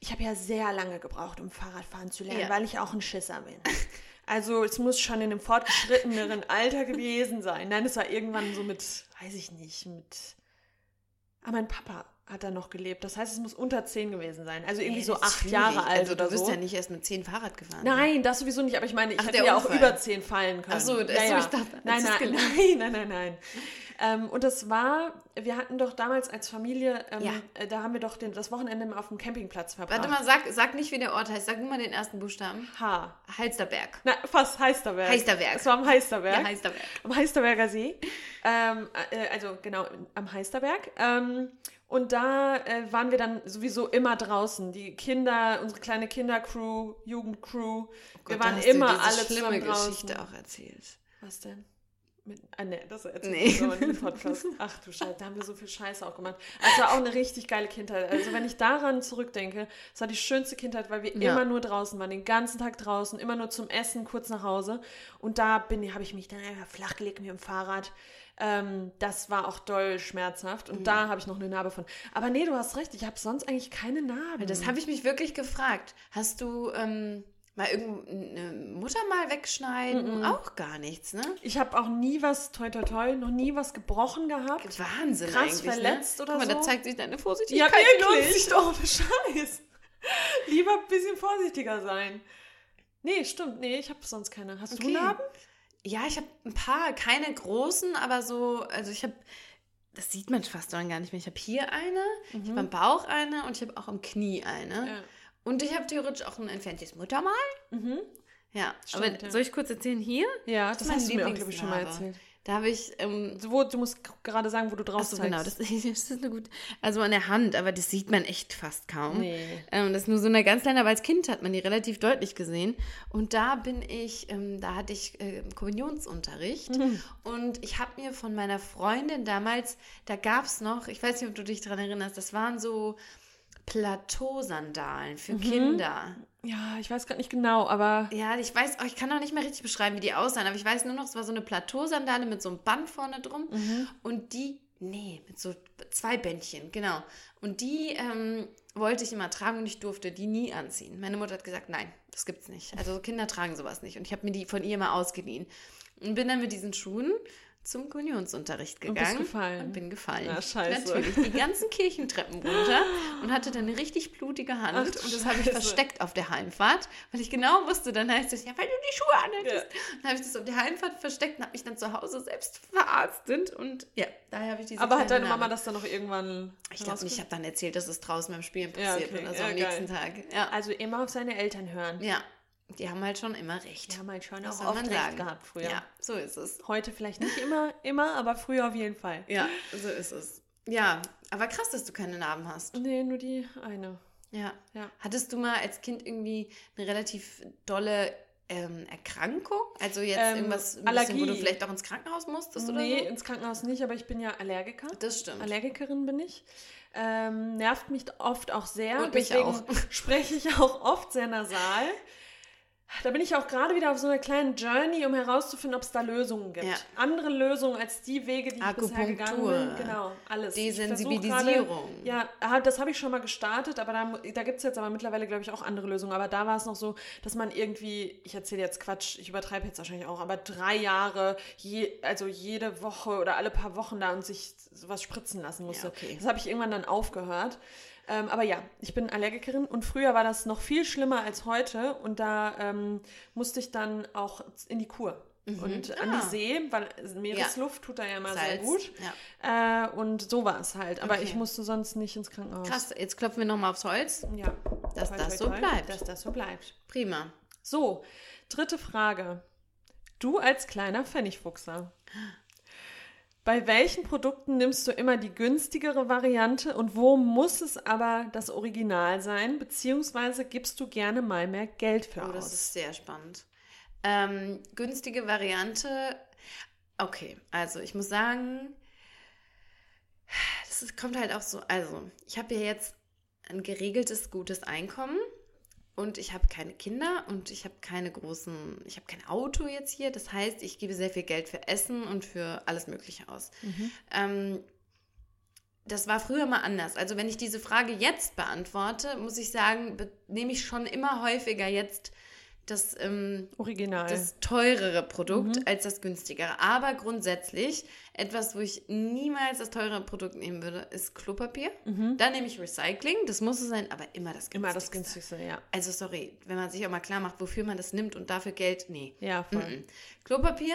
ich habe ja sehr lange gebraucht, um Fahrradfahren zu lernen, ja. weil ich auch ein Schisser bin. Also es muss schon in einem fortgeschritteneren Alter gewesen sein. Nein, es war irgendwann so mit, weiß ich nicht, mit. Aber mein Papa hat da noch gelebt. Das heißt, es muss unter zehn gewesen sein. Also irgendwie nee, so acht Jahre alt also, oder so. Du bist ja nicht erst mit zehn Fahrrad gefahren. Nein, das sowieso nicht. Aber ich meine, ich Ach, hätte ja auch über zehn fallen können. Ach so, ja, ja. ich dachte, nein, nein, nein, nein, nein, nein. Ähm, und das war, wir hatten doch damals als Familie, ähm, ja. äh, da haben wir doch den, das Wochenende auf dem Campingplatz verbracht. Warte mal, sag, sag nicht, wie der Ort heißt. Sag nur mal den ersten Buchstaben. H. Heisterberg. Na, fast Heisterberg. Heisterberg. Es war am Heisterberg. Ja, Heisterberg. Am Heisterberger See. Ähm, äh, also genau, am Heisterberg. Ähm, und da äh, waren wir dann sowieso immer draußen. Die Kinder, unsere kleine Kindercrew, Jugendcrew. Oh Gott, wir waren immer alle zusammen draußen. Geschichte auch erzählt. Was denn? Mit, ah, nee, das erzählt nee. so im Podcast. Ach du Scheiße, da haben wir so viel Scheiße auch gemacht. Also war auch eine richtig geile Kindheit. Also wenn ich daran zurückdenke, es war die schönste Kindheit, weil wir ja. immer nur draußen waren, den ganzen Tag draußen, immer nur zum Essen, kurz nach Hause. Und da bin, habe ich mich dann einfach flachgelegt mit dem Fahrrad. Ähm, das war auch doll schmerzhaft und mhm. da habe ich noch eine Narbe von. Aber nee, du hast recht, ich habe sonst eigentlich keine Narbe. Das habe ich mich wirklich gefragt. Hast du ähm, mal irgendeine Mutter mal wegschneiden? Mhm. Auch gar nichts, ne? Ich habe auch nie was, toi toi toi, noch nie was gebrochen gehabt. Wahnsinn Krass ne? verletzt ne? oder Guck mal, so. da zeigt sich deine Vorsichtigkeit. Ja, wirklich. Ohne Scheiß. Lieber ein bisschen vorsichtiger sein. Nee, stimmt. Nee, ich habe sonst keine. Hast okay. du Narben? Ja, ich habe ein paar, keine großen, aber so, also ich habe, das sieht man fast dann gar nicht mehr. Ich habe hier eine, mhm. ich habe am Bauch eine und ich habe auch am Knie eine. Ja. Und ich habe theoretisch auch ein entferntes Muttermal. Mhm. Ja, Stimmt, aber ja. soll ich kurz erzählen hier? Ja, das, das hast du mir auch, glaube ich, schon mal erzählt. Da habe ich. Ähm, wo, du musst gerade sagen, wo du drauf so, genau, das, das, ist eine gute. Also an der Hand, aber das sieht man echt fast kaum. Nee. Ähm, das ist nur so eine ganz kleine, aber als Kind hat man die relativ deutlich gesehen. Und da bin ich, ähm, da hatte ich äh, Kommunionsunterricht. Mhm. Und ich habe mir von meiner Freundin damals, da gab es noch, ich weiß nicht, ob du dich daran erinnerst, das waren so Plateausandalen für mhm. Kinder. Ja, ich weiß gerade nicht genau, aber. Ja, ich weiß, oh, ich kann auch nicht mehr richtig beschreiben, wie die aussahen, aber ich weiß nur noch, es war so eine Plateausandale mit so einem Band vorne drum mhm. und die, nee, mit so zwei Bändchen, genau. Und die ähm, wollte ich immer tragen und ich durfte die nie anziehen. Meine Mutter hat gesagt, nein, das gibt's nicht. Also Kinder tragen sowas nicht. Und ich habe mir die von ihr mal ausgeliehen. Und bin dann mit diesen Schuhen zum Kommunionsunterricht Und gegangen. bist gefallen? Und bin gefallen. Ja, scheiße. Natürlich, die ganzen Kirchentreppen runter und hatte dann eine richtig blutige Hand. Ach, und das habe ich versteckt auf der Heimfahrt, weil ich genau wusste, dann heißt es, ja, weil du die Schuhe anhattest. Dann habe ich das auf der Heimfahrt versteckt und habe mich dann zu Hause selbst verarztet. Und ja, daher habe ich diese Aber hat deine Mama Narbe. das dann noch irgendwann Ich glaube nicht, ich habe dann erzählt, dass es draußen beim Spielen Ja, passiert okay. oder so Ja, am geil. nächsten Tag. Ja. Also immer auf seine Eltern hören. ja, die haben halt schon immer recht. Die haben halt schon auch oft recht sagen? gehabt früher. Ja, so ist es. Heute vielleicht nicht immer, immer, aber früher auf jeden Fall. Ja, so ist es. Ja, aber krass, dass du keine Narben hast. Nee, nur die eine. Ja. Ja. Hattest du mal als Kind irgendwie eine relativ dolle ähm, Erkrankung? Also jetzt Ähm, irgendwas, Allergie. bisschen, wo du vielleicht auch ins Krankenhaus musstest nee, oder so? ins Krankenhaus nicht, aber ich bin ja Allergiker. Das stimmt. Allergikerin bin ich. Ähm, nervt mich oft auch sehr. Und mich auch. spreche ich auch oft sehr nasal. Da bin ich auch gerade wieder auf so einer kleinen Journey, um herauszufinden, ob es da Lösungen gibt. Ja. Andere Lösungen als die Wege, die ich bisher gegangen bin. Genau, alles. Desensibilisierung. Gerade, ja, ah, das habe ich schon mal gestartet, aber da, da gibt es jetzt aber mittlerweile, glaube ich, auch andere Lösungen. Aber da war es noch so, dass man irgendwie, ich erzähle jetzt Quatsch, ich übertreibe jetzt wahrscheinlich auch, aber drei Jahre, je, also jede Woche oder alle paar Wochen da und sich sowas spritzen lassen musste. Ja, okay. Das habe ich irgendwann dann aufgehört. Ähm, aber ja, ich bin Allergikerin und früher war das noch viel schlimmer als heute und da ähm, musste ich dann auch in die Kur. Und an Ah. die See, weil Meeresluft tut da ja immer sehr gut. Ja. Äh, und so war es halt. Aber Okay. ich musste sonst nicht ins Krankenhaus. Krass, jetzt klopfen wir nochmal aufs Holz. Ja. Dass Toi, das so toi, bleibt. Dass das so bleibt. Prima. So, dritte Frage. Du als kleiner Pfennigfuchser. Bei welchen Produkten nimmst du immer die günstigere Variante und wo muss es aber das Original sein? Beziehungsweise gibst du gerne mal mehr Geld für Oh, das aus? ist sehr spannend. Ähm, günstige Variante. Okay, also ich muss sagen, das kommt halt auch so. Also, ich habe ja jetzt ein geregeltes, gutes Einkommen und ich habe keine Kinder und ich habe keine großen, ich habe kein Auto jetzt hier. Das heißt, ich gebe sehr viel Geld für Essen und für alles Mögliche aus. Ähm, das war früher mal anders. Also wenn ich diese Frage jetzt beantworte, muss ich sagen, nehme ich schon immer häufiger jetzt das, ähm, Original. das teurere Produkt als das günstigere. Aber grundsätzlich, etwas, wo ich niemals das teurere Produkt nehmen würde, ist Klopapier. Da nehme ich Recycling, das muss es sein, aber immer das günstigste. immer das günstigste, ja. Also sorry, wenn man sich auch mal klar macht, wofür man das nimmt und dafür Geld, nee. Ja, voll. Mhm. Klopapier.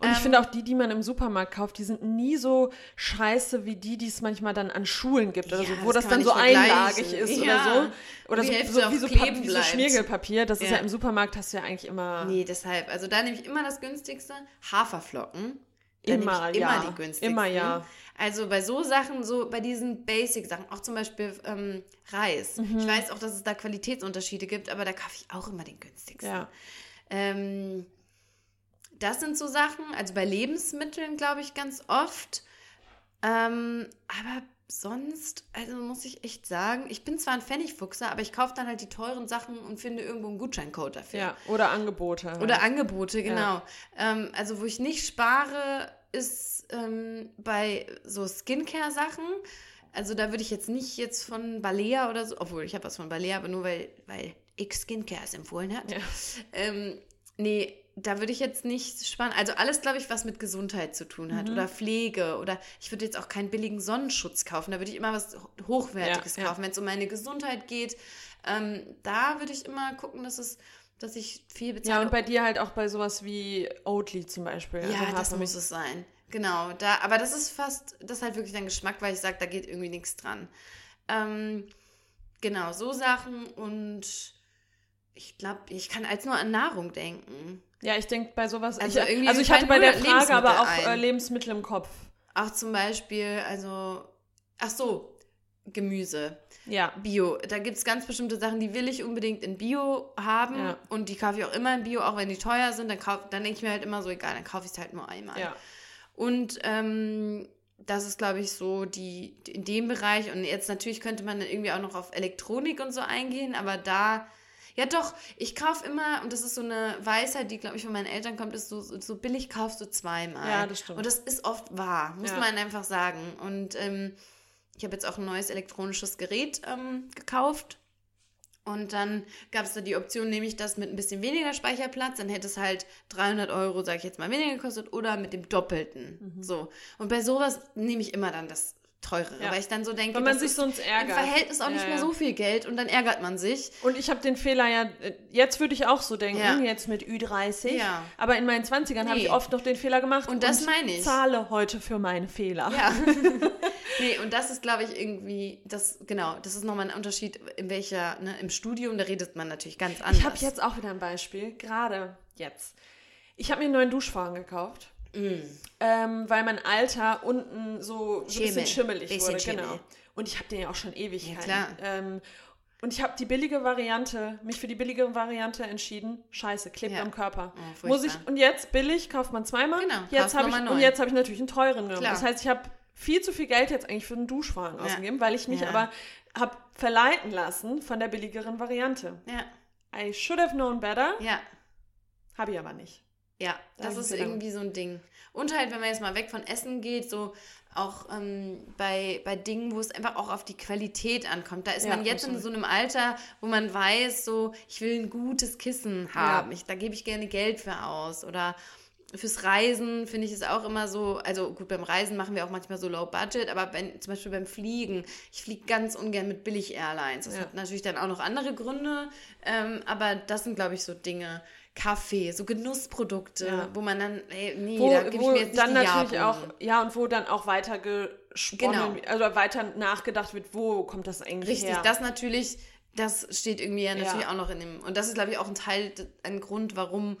Und ich ähm, finde auch die, die man im Supermarkt kauft, die sind nie so scheiße wie die, die es manchmal dann an Schulen gibt oder Ja, so, wo das das, dann so einlagig ist Ja. oder so. Oder Die so, so wie so, kleben Pap- wie so bleibt. Schmiergelpapier. Das ist Ja. ja im Supermarkt, hast du ja eigentlich immer. Nee, deshalb. Also da nehme ich immer das günstigste. Haferflocken. Immer, ich immer ja. die günstigsten. Immer, ja. Also bei so Sachen, so bei diesen Basic-Sachen, auch zum Beispiel ähm, Reis. Mhm. Ich weiß auch, dass es da Qualitätsunterschiede gibt, aber da kaufe ich auch immer den günstigsten. Ja. Ähm, das sind so Sachen, also bei Lebensmitteln glaube ich ganz oft. Ähm, aber sonst, also muss ich echt sagen, ich bin zwar ein Pfennigfuchser, aber ich kaufe dann halt die teuren Sachen und finde irgendwo einen Gutscheincode dafür. ja. Oder Angebote. halt. Oder Angebote, genau. Ähm, also wo ich nicht spare, ist ähm, bei so Skincare-Sachen. Also da würde ich jetzt nicht jetzt von Balea oder so, obwohl ich habe was von Balea, aber nur weil, weil X Skincare es empfohlen hat. Ja. Ähm, nee, da würde ich jetzt nicht sparen. Also alles, glaube ich, was mit Gesundheit zu tun hat oder Pflege oder ich würde jetzt auch keinen billigen Sonnenschutz kaufen. Da würde ich immer was Hochwertiges Ja, ja. kaufen. Wenn es um meine Gesundheit geht, ähm, da würde ich immer gucken, dass es dass ich viel ja, bezahle. und bei dir halt auch bei sowas wie Oatly zum Beispiel. Ja, also das muss es sein. Genau, da, aber das ist fast, das ist halt wirklich dein Geschmack, weil ich sage, da geht irgendwie nichts dran. Ähm, genau, so Sachen und ich glaube, ich kann als nur an Nahrung denken. Ja, ich denke bei sowas. Also ich, irgendwie also ich hatte bei der Frage aber auch Lebensmittel äh, ein. Lebensmittel im Kopf. Auch zum Beispiel, also, ach so, Gemüse. Ja. Bio. Da gibt es ganz bestimmte Sachen, die will ich unbedingt in Bio haben. Ja. Und die kaufe ich auch immer in Bio, auch wenn die teuer sind. Dann, kauf- dann denke ich mir halt immer so, egal, dann kaufe ich es halt nur einmal. Ja. Und ähm, das ist, glaube ich, so die in dem Bereich. Und jetzt natürlich könnte man dann irgendwie auch noch auf Elektronik und so eingehen, aber da. Ja, doch, ich kaufe immer, und das ist so eine Weisheit, die, glaube ich, von meinen Eltern kommt, ist so, so billig kaufst du zweimal. Ja, das stimmt. Und das ist oft wahr, muss Ja. man einfach sagen. Und ähm, ich habe jetzt auch ein neues elektronisches Gerät ähm, gekauft. Und dann gab es da die Option, nehme ich das mit ein bisschen weniger Speicherplatz, dann hätte es halt 300 Euro, sage ich jetzt mal, weniger gekostet oder mit dem Doppelten. Mhm. So. Und bei sowas nehme ich immer dann das teurere, Ja. weil ich dann so denke, Weil man sich sonst im ärgert. Verhältnis auch Ja, nicht mehr so viel Geld und dann ärgert man sich. Und ich habe den Fehler ja, äh, jetzt würde ich auch so denken, jetzt mit Ü30. Ja. Aber in meinen 20ern habe Nee. ich oft noch den Fehler gemacht. Und das meine ich. zahle heute für meine Fehler. Ja. nee, und das ist, glaube ich, irgendwie, das, genau, das ist nochmal ein Unterschied, in welcher, ne, im Studium, da redet man natürlich ganz anders. Ich habe jetzt auch wieder ein Beispiel, gerade jetzt. Ich habe mir einen neuen Duschvorhang gekauft, Mm. ähm, weil mein Alter unten so, so ein bisschen Schimmel. schimmelig Bisschen wurde. Schimmel. Genau. Und ich habe den ja auch schon Ewigkeiten. Ja, klar. Ähm, und ich habe die billige Variante, mich für die billige Variante entschieden. Scheiße, klebt Ja. am Körper. Oh, Muss ich, und jetzt billig, kauft man zweimal. Genau, jetzt habe ich, nochmal und neu. jetzt habe ich natürlich einen teuren genommen. Klar. Das heißt, ich habe viel zu viel Geld jetzt eigentlich für einen Duschvorhang ausgegeben, weil ich mich Ja. aber habe verleiten lassen von der billigeren Variante. Ja, I should have known better, ja. habe ich aber nicht. Ja, Da das ist irgendwie so ein Ding. Und halt, wenn man jetzt mal weg von Essen geht, so auch ähm, bei, bei Dingen, wo es einfach auch auf die Qualität ankommt. Da ist Ja, man jetzt in absolut. so einem Alter, wo man weiß, so, ich will ein gutes Kissen haben. Ich, da gebe ich gerne Geld für aus. Oder fürs Reisen finde ich es auch immer so, also gut, beim Reisen machen wir auch manchmal so Low Budget, aber wenn, zum Beispiel beim Fliegen, ich fliege ganz ungern mit Billig-Airlines. Das Ja. hat natürlich dann auch noch andere Gründe, ähm, aber das sind, glaube ich, so Dinge. Kaffee, so Genussprodukte, Ja. wo man dann, ey, nee, wo, da gebe ich mir jetzt nicht dann die natürlich auch, ja, und wo dann auch weiter gesponnen, Genau. also weiter nachgedacht wird, wo kommt das eigentlich Richtig, her? das natürlich, das steht irgendwie ja natürlich Ja. auch noch in dem. Und das ist, glaube ich, auch ein Teil, ein Grund, warum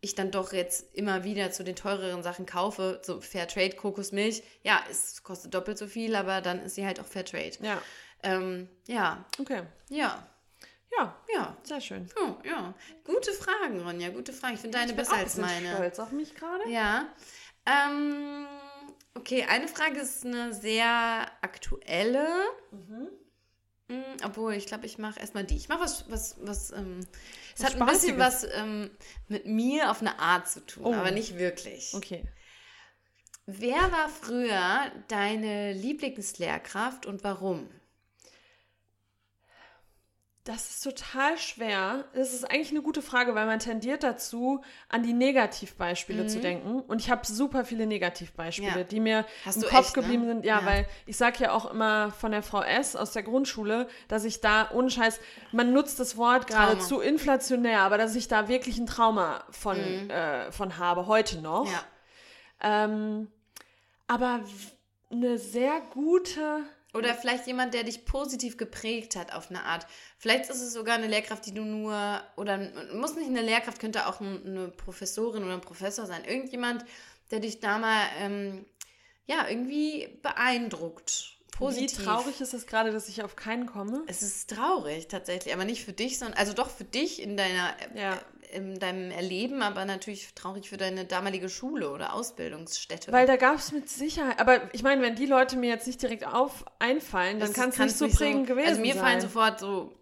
ich dann doch jetzt immer wieder zu den teureren Sachen kaufe. So Fairtrade Kokosmilch. Ja, es kostet doppelt so viel, aber dann ist sie halt auch Fairtrade. ja, Ähm, ja, okay. ja, Ja, ja. sehr schön. Oh, ja. Gute Fragen, Ronja, gute Fragen. Ich finde deine Ich bin besser auch als meine. stolz auf mich gerade. Ja. Ähm, okay, eine Frage ist eine sehr aktuelle. Mhm. Mm, Obwohl, ich glaube, ich mache erstmal die. Ich mache was, was, was, ähm, es hat ein bisschen was ähm, mit mir auf eine Art zu tun, Oh. aber nicht wirklich. Okay. Wer war früher deine Lieblingslehrkraft und warum? Das ist total schwer. Das ist eigentlich eine gute Frage, weil man tendiert dazu, an die Negativbeispiele zu denken. Und ich habe super viele Negativbeispiele, Mhm. Ja. die mir Hast im Kopf echt, ne? geblieben sind. Ja, Ja. weil ich sage ja auch immer von der Frau S aus der Grundschule, dass ich da, ohne Scheiß, man nutzt das Wort geradezu inflationär, aber dass ich da wirklich ein Trauma von, äh, von habe, heute noch. Mhm. Ja. Ähm, aber eine sehr gute Oder vielleicht jemand, der dich positiv geprägt hat auf eine Art. Vielleicht ist es sogar eine Lehrkraft, die du nur, oder muss nicht eine Lehrkraft, könnte auch ein- eine Professorin oder ein Professor sein. Irgendjemand, der dich da mal, ähm, ja, irgendwie beeindruckt. Positiv. Wie traurig ist es gerade, dass ich auf keinen komme? Es ist traurig tatsächlich, aber nicht für dich, sondern also doch für dich in deiner Ja. äh, in deinem Erleben, aber natürlich traurig für deine damalige Schule oder Ausbildungsstätte. Weil da gab es mit Sicherheit, aber ich meine, wenn die Leute mir jetzt nicht direkt auf einfallen, dann kann es nicht so prägend gewesen Also mir sein. fallen sofort so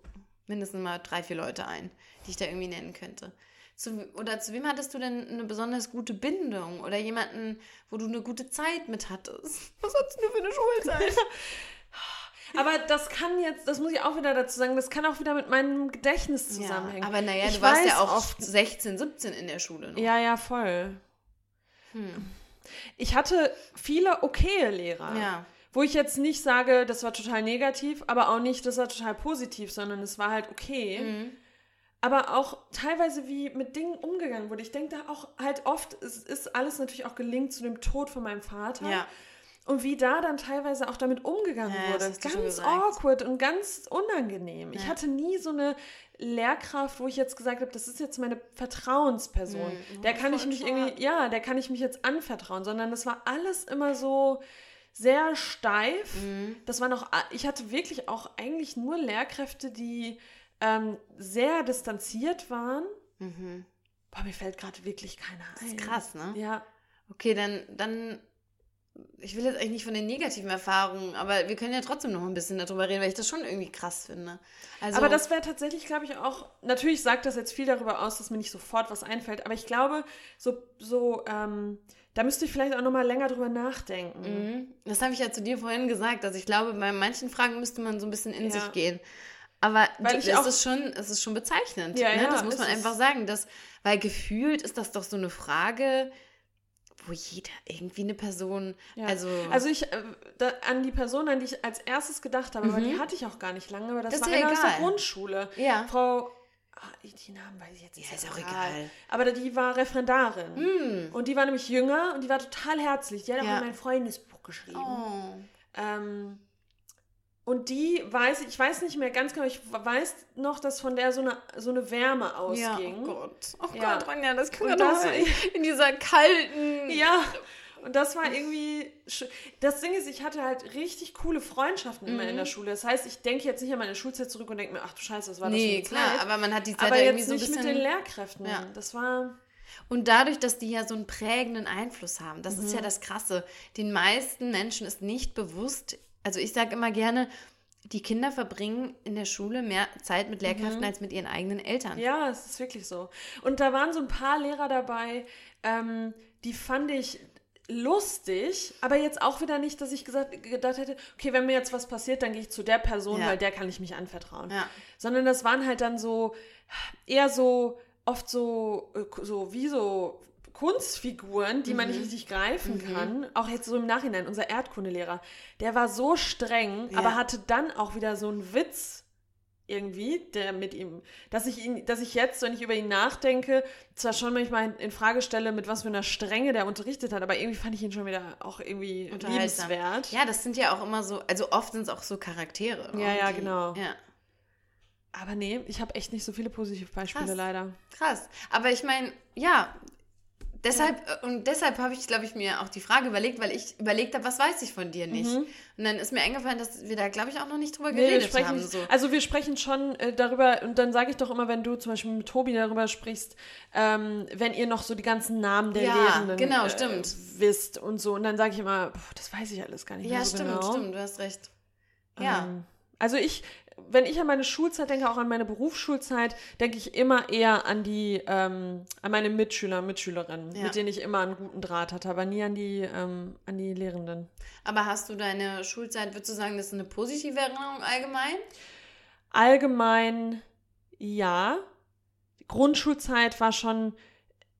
mindestens mal drei, vier Leute ein, die ich da irgendwie nennen könnte. Zu, oder zu wem hattest du denn eine besonders gute Bindung? Oder jemanden, wo du eine gute Zeit mit hattest? Was hattest du für eine Schulzeit? Aber das kann jetzt, das muss ich auch wieder dazu sagen, das kann auch wieder mit meinem Gedächtnis zusammenhängen. Ja, aber naja, Ich du warst ja auch oft- 16, 17 in der Schule noch. Ja, ja, voll. Hm. Ich hatte viele okaye Lehrer. Ja. Wo ich jetzt nicht sage, das war total negativ, aber auch nicht, das war total positiv, sondern es war halt okay. Mhm. Aber auch teilweise wie mit Dingen umgegangen wurde. Ich denke da auch halt oft, es ist alles natürlich auch gelingt zu dem Tod von meinem Vater. Ja. Und wie da dann teilweise auch damit umgegangen Ja, das wurde. Ganz awkward und ganz unangenehm. Ich Ja. hatte nie so eine Lehrkraft, wo ich jetzt gesagt habe, das ist jetzt meine Vertrauensperson. Mhm. Der kann ich mich irgendwie, ja, der kann ich mich jetzt anvertrauen, sondern das war alles immer so sehr steif. Mhm. Das waren auch, ich hatte wirklich auch eigentlich nur Lehrkräfte, die ähm, sehr distanziert waren. Mhm. Boah, mir fällt gerade wirklich keiner Das ein. ist krass, ne? Ja. Okay, dann, dann, ich will jetzt eigentlich nicht von den negativen Erfahrungen, aber wir können ja trotzdem noch ein bisschen darüber reden, weil ich das schon irgendwie krass finde. Also, aber das wäre tatsächlich, glaube ich, auch, natürlich sagt das jetzt viel darüber aus, dass mir nicht sofort was einfällt, aber ich glaube, so, so, ähm, da müsste ich vielleicht auch nochmal länger drüber nachdenken. Mhm. Das habe ich ja zu dir vorhin gesagt. Also ich glaube, bei manchen Fragen müsste man so ein bisschen in Ja. sich gehen. Aber Weil ich es, ist schon, es ist schon bezeichnend. Ja, ne? ja, das muss man einfach sagen. Dass, weil gefühlt ist das doch so eine Frage, wo jeder irgendwie eine Person, Ja. also, Also ich, äh, da, an die Person, an die ich als erstes gedacht habe, aber die hatte ich auch gar nicht lange, aber das, Mhm. Das war ja eine aus der. Grundschule. Ja. Frau, ah, die Namen weiß ich jetzt nicht. Ja, ist auch egal. Aber die war Referendarin. Und die war nämlich jünger und die war total herzlich. Die hat auch Ja. in mein Freundesbuch geschrieben. oh. Ähm, und die weiß, ich weiß nicht mehr ganz genau, ich weiß noch, dass von der so eine, so eine Wärme Ja, ausging. oh Gott. Oh Ja. Gott, Ronja, das kann Und doch das- so in, dieser kalten. Ja, und das war irgendwie. Das Ding ist, ich hatte halt richtig coole Freundschaften immer Mhm. in der Schule. Das heißt, ich denke jetzt nicht an meine Schulzeit zurück und denke mir, ach du Scheiße, was war Nee, das für eine klar, Zeit? aber man hat die Zeit aber ja jetzt irgendwie so ein nicht bisschen. mit den Lehrkräften. Ja. Das war. Und dadurch, dass die ja so einen prägenden Einfluss haben, das Mhm. ist ja das Krasse. Den meisten Menschen ist nicht bewusst, also ich sage immer gerne, die Kinder verbringen in der Schule mehr Zeit mit Lehrkräften als mit ihren eigenen Eltern. Mhm. Ja, es ist wirklich so. Und da waren so ein paar Lehrer dabei, ähm, die fand ich lustig, aber jetzt auch wieder nicht, dass ich gesagt, gedacht hätte, okay, wenn mir jetzt was passiert, dann gehe ich zu der Person, Ja. weil der kann ich mich anvertrauen. Ja. Sondern das waren halt dann so, eher so, oft so, äh, so wie so Kunstfiguren, die Mhm. man nicht richtig greifen kann. Auch jetzt so im Nachhinein, unser Erdkundelehrer, der war so streng, Ja. aber hatte dann auch wieder so einen Witz irgendwie, der mit ihm, dass ich ihn, dass ich jetzt, wenn ich über ihn nachdenke, zwar schon manchmal in Frage stelle, mit was für einer Strenge der unterrichtet hat, aber irgendwie fand ich ihn schon wieder auch irgendwie liebenswert. Ja, das sind ja auch immer so, also oft sind es auch so Charaktere. Ja, ja, die- genau. Ja, Aber nee, ich habe echt nicht so viele Positivbeispiele Krass. leider. krass. Aber ich meine, ja, deshalb, äh, und deshalb habe ich, glaube ich, mir auch die Frage überlegt, weil ich überlegt habe, was weiß ich von dir nicht. Und dann ist mir eingefallen, dass wir da, glaube ich, auch noch nicht drüber Mhm. Nee, geredet sprechen haben. So. Also wir sprechen schon äh, darüber, und dann sage ich doch immer, wenn du zum Beispiel mit Tobi darüber sprichst, ähm, wenn ihr noch so die ganzen Namen der Ja, Lehrenden genau, äh, stimmt. wisst und so. Und dann sage ich immer, "Puh, das weiß ich alles gar nicht Ja, mehr so stimmt, genau. stimmt, du hast recht. Ja. Ähm, also ich, wenn ich an meine Schulzeit denke, auch an meine Berufsschulzeit, denke ich immer eher an die, ähm, an meine Mitschüler, Mitschülerinnen, Ja. mit denen ich immer einen guten Draht hatte, aber nie an die, ähm, an die Lehrenden. Aber hast du deine Schulzeit, würdest du sagen, das ist eine positive Erinnerung allgemein? Allgemein ja. Die Grundschulzeit war schon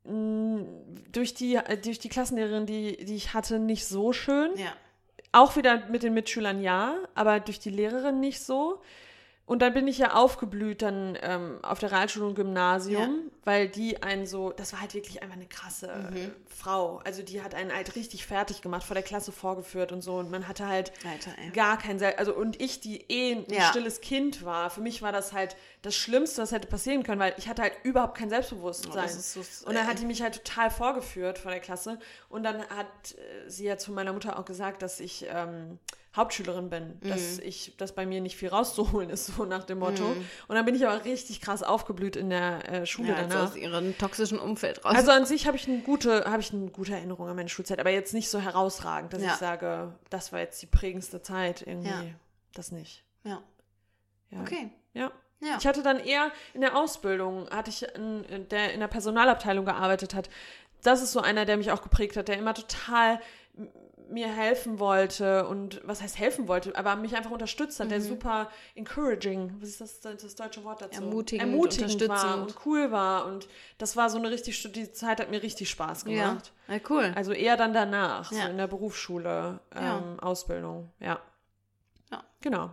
mh, durch die, äh, durch die Klassenlehrerin, die, die ich hatte, nicht so schön. Ja. Auch wieder mit den Mitschülern ja, aber durch die Lehrerin nicht so. Und dann bin ich ja aufgeblüht dann ähm, auf der Realschule und Gymnasium, weil die einen so, das war halt wirklich einfach eine krasse Mhm. äh, Frau. Also die hat einen halt richtig fertig gemacht, vor der Klasse vorgeführt und so. Und man hatte halt Alter, gar kein Sel also und ich, die eh ein Ja. stilles Kind war, für mich war das halt das Schlimmste, was hätte passieren können, weil ich hatte halt überhaupt kein Selbstbewusstsein. Oh, so- und dann hat die mich halt total vorgeführt vor der Klasse und dann hat äh, sie ja zu meiner Mutter auch gesagt, dass ich ähm, Hauptschülerin bin, Mhm. dass ich, dass bei mir nicht viel rauszuholen ist, so nach dem Motto. Und dann bin ich aber richtig krass aufgeblüht in der äh, Schule Ja, also danach. aus ihrem toxischen Umfeld raus. Also an sich habe ich eine gute, habe ich eine gute Erinnerung an meine Schulzeit, aber jetzt nicht so herausragend, dass Ja. ich sage, das war jetzt die prägendste Zeit irgendwie. Ja. Das nicht. ja. Okay. Ja. Ja. Ich hatte dann eher in der Ausbildung, hatte ich einen, der in der Personalabteilung gearbeitet hat. Das ist so einer, der mich auch geprägt hat, der immer total mir helfen wollte und was heißt helfen wollte, aber mich einfach unterstützt hat, der super encouraging, was ist das, das deutsche Wort dazu? Ermutigend, Ermutigend war und cool war und das war so eine richtig, die Zeit hat mir richtig Spaß Ja. gemacht. ja, cool. Also eher dann danach, Ja. so in der Berufsschule, ähm, Ja. Ausbildung, ja. Ja. Genau.